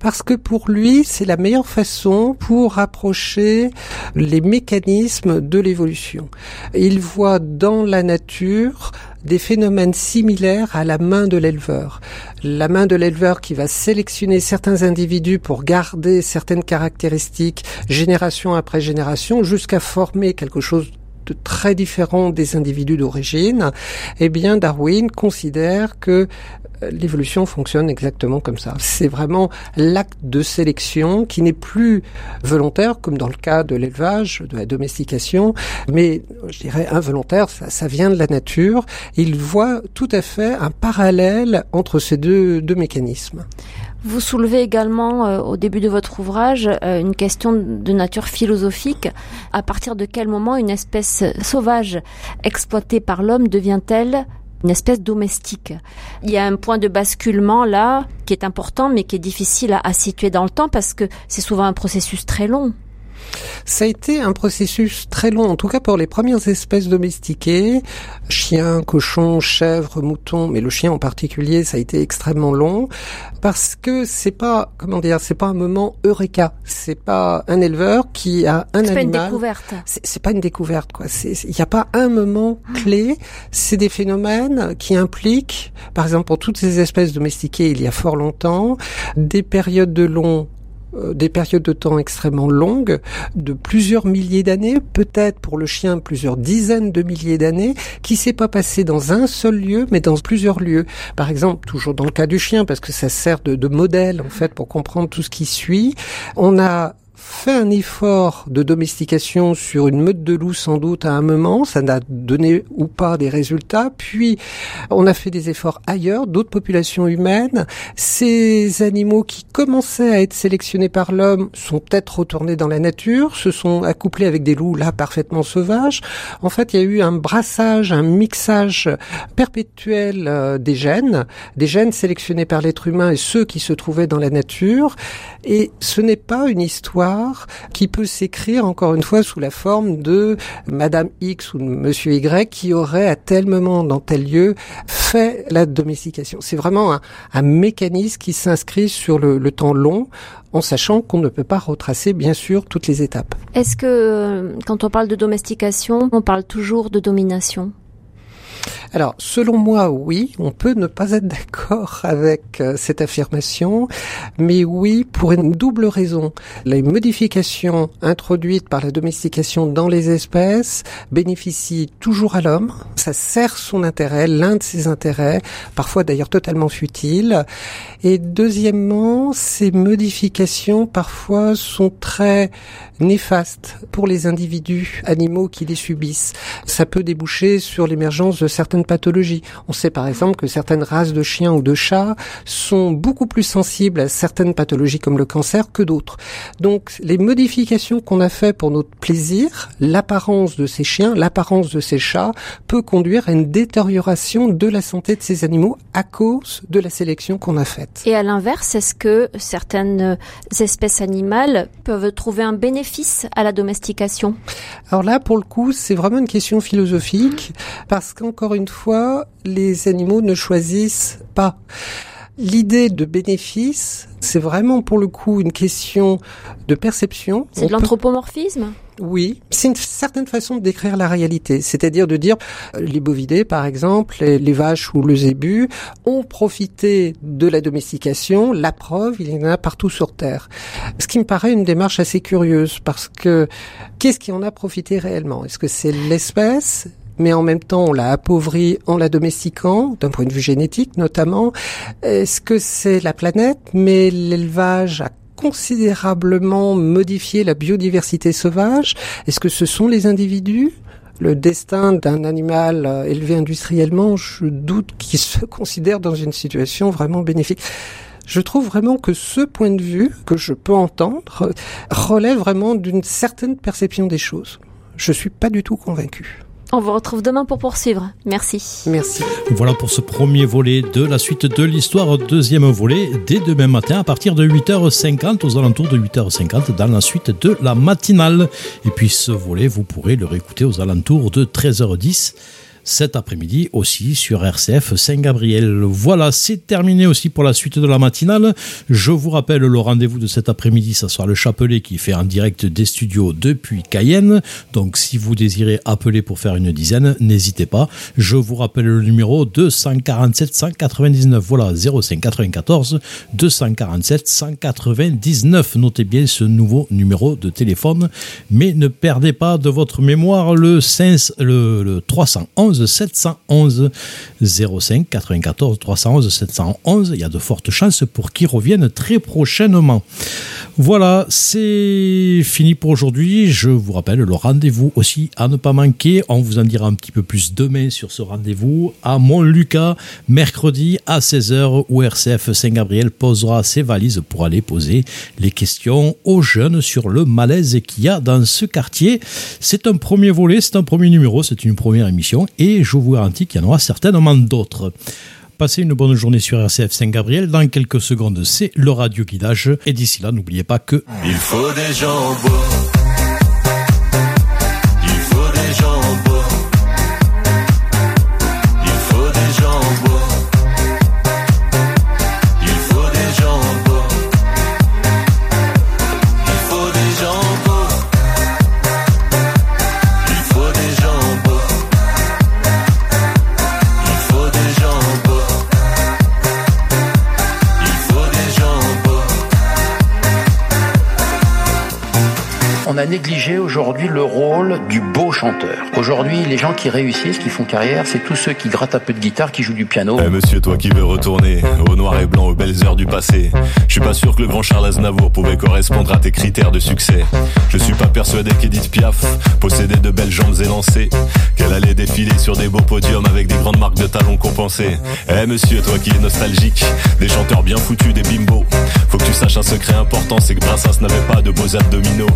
[SPEAKER 24] parce que pour lui, c'est la meilleure façon pour approcher les mécanismes de l'évolution. Il voit dans la nature des phénomènes similaires à la main de l'éleveur. La main de l'éleveur qui va sélectionner certains individus pour garder certaines caractéristiques génération après génération jusqu'à former quelque chose de très différent des individus d'origine, eh bien Darwin considère que l'évolution fonctionne exactement comme ça. C'est vraiment l'acte de sélection qui n'est plus volontaire, comme dans le cas de l'élevage, de la domestication, mais je dirais involontaire, ça, vient de la nature. Il voit tout à fait un parallèle entre ces deux, deux mécanismes.
[SPEAKER 22] Vous soulevez également euh, au début de votre ouvrage euh, une question de nature philosophique. À partir de quel moment une espèce sauvage exploitée par l'homme devient-elle une espèce domestique. Il y a un point de basculement là qui est important mais qui est difficile à, situer dans le temps parce que c'est souvent un processus très long.
[SPEAKER 24] Ça a été un processus très long, en tout cas pour les premières espèces domestiquées, chiens, cochons, chèvres, moutons, mais le chien en particulier, ça a été extrêmement long parce que c'est pas, comment dire, c'est pas un moment eureka, c'est pas un éleveur qui a un
[SPEAKER 22] c'est
[SPEAKER 24] animal.
[SPEAKER 22] pas une découverte.
[SPEAKER 24] C'est pas une découverte, quoi. Il n'y a pas un moment clé. C'est des phénomènes qui impliquent, par exemple, pour toutes ces espèces domestiquées, il y a fort longtemps, des périodes de long des périodes de temps extrêmement longues, de plusieurs milliers d'années, peut-être pour le chien plusieurs dizaines de milliers d'années, qui s'est pas passé dans un seul lieu, mais dans plusieurs lieux. Par exemple, toujours dans le cas du chien, parce que ça sert de, de modèle en fait pour comprendre tout ce qui suit, on a fait un effort de domestication sur une meute de loups sans doute à un moment, ça n'a donné ou pas des résultats, puis on a fait des efforts ailleurs, d'autres populations humaines, ces animaux qui commençaient à être sélectionnés par l'homme sont peut-être retournés dans la nature, se sont accouplés avec des loups là parfaitement sauvages. En fait, il y a eu un brassage, un mixage perpétuel euh, des gènes, des gènes sélectionnés par l'être humain et ceux qui se trouvaient dans la nature, et ce n'est pas une histoire qui peut s'écrire encore une fois sous la forme de Madame X ou Monsieur Y qui aurait à tel moment dans tel lieu fait la domestication. C'est vraiment un, mécanisme qui s'inscrit sur le, le temps long en sachant qu'on ne peut pas retracer bien sûr toutes les étapes.
[SPEAKER 22] Est-ce que quand on parle de domestication, on parle toujours de domination?
[SPEAKER 24] Alors, selon moi, oui, on peut ne pas être d'accord avec euh, cette affirmation, mais oui, pour une double raison. Les modifications introduites par la domestication dans les espèces bénéficient toujours à l'homme. Ça sert son intérêt, l'un de ses intérêts, parfois d'ailleurs totalement futile. Et deuxièmement, ces modifications parfois sont très néfastes pour les individus animaux qui les subissent. Ça peut déboucher sur l'émergence de certaines pathologies. On sait par exemple que certaines races de chiens ou de chats sont beaucoup plus sensibles à certaines pathologies comme le cancer que d'autres. Donc les modifications qu'on a fait pour notre plaisir, l'apparence de ces chiens, l'apparence de ces chats peut conduire à une détérioration de la santé de ces animaux à cause de la sélection qu'on a faite.
[SPEAKER 22] Et à l'inverse, est-ce que certaines espèces animales peuvent trouver un bénéfice à la domestication?
[SPEAKER 24] Alors là, pour le coup, c'est vraiment une question philosophique parce qu'encore une fois, les animaux ne choisissent pas. L'idée de bénéfice, c'est vraiment pour le coup une question de perception.
[SPEAKER 22] C'est de l'anthropomorphisme?
[SPEAKER 24] Oui, c'est une certaine façon de décrire la réalité, c'est-à-dire de dire euh, les bovidés, par exemple, les, les, vaches ou le zébu ont profité de la domestication. La preuve, il y en a partout sur Terre. Ce qui me paraît une démarche assez curieuse, parce que qu'est-ce qui en a profité réellement? Est-ce que c'est l'espèce? Mais en même temps on l'a appauvri en la domestiquant, d'un point de vue génétique notamment. Est-ce que c'est la planète? Mais l'élevage a considérablement modifié la biodiversité sauvage Est-ce que ce sont les individus? Le destin d'un animal euh, élevé industriellement, je doute qu'il se [laughs] considère dans une situation vraiment bénéfique. Je trouve vraiment que ce point de vue, que je peux entendre, relève vraiment d'une certaine perception des choses. Je suis pas du tout convaincu.
[SPEAKER 22] On vous retrouve demain pour poursuivre. Merci.
[SPEAKER 24] Merci.
[SPEAKER 1] Voilà pour ce premier volet de la suite de l'histoire. Deuxième volet dès demain matin à partir de 8h50, aux alentours de 8h50, dans la suite de la matinale. Et puis ce volet, vous pourrez le réécouter aux alentours de 13h10 cet après-midi aussi sur RCF Saint-Gabriel. Voilà, c'est terminé aussi pour la suite de la matinale. Je vous rappelle le rendez-vous de cet après-midi, ça sera le Chapelet qui fait un direct des studios depuis Cayenne. Donc si vous désirez appeler pour faire une dizaine, n'hésitez pas. Je vous rappelle le numéro 247 199. Voilà, 05 94 247 199. Notez bien ce nouveau numéro de téléphone, mais ne perdez pas de votre mémoire le, 5, le, le 311 711 05 94 311 711. Il y a de fortes chances pour qu'ils reviennent très prochainement. Voilà, c'est fini pour aujourd'hui. Je vous rappelle le rendez-vous aussi à ne pas manquer. On vous en dira un petit peu plus demain sur ce rendez-vous à Montlucas, mercredi à 16h, où RCF Saint-Gabriel posera ses valises pour aller poser les questions aux jeunes sur le malaise qu'il y a dans ce quartier. C'est un premier volet, c'est un premier numéro, c'est une première émission et je vous garantis qu'il y en aura certainement d'autres. Passez une bonne journée sur RCF Saint-Gabriel. Dans quelques secondes, c'est le radio guidage. Et d'ici là, n'oubliez pas que...
[SPEAKER 25] Il faut des gens beaux.
[SPEAKER 15] A négligé aujourd'hui le rôle du beau chanteur. Aujourd'hui, les gens qui réussissent, qui font carrière, c'est tous ceux qui grattent un peu de guitare, qui jouent du piano.
[SPEAKER 25] Eh monsieur, toi qui veux retourner au noir et blanc, aux belles heures du passé. Je suis pas sûr que le grand Charles Aznavour pouvait correspondre à tes critères de succès. Je suis pas persuadé qu'Edith Piaf possédait de belles jambes élancées. Qu'elle allait défiler sur des beaux podiums avec des grandes marques de talons compensées. Eh monsieur, toi qui es nostalgique, des chanteurs bien foutus, des bimbos. Faut que tu saches un secret important, c'est que Brassens n'avait pas de beaux abdominaux.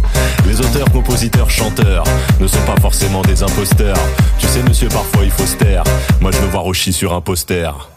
[SPEAKER 25] Les auteurs, compositeurs, chanteurs ne sont pas forcément des imposteurs. Tu sais monsieur, parfois il faut se taire. Moi je veux voir Oshi sur un poster.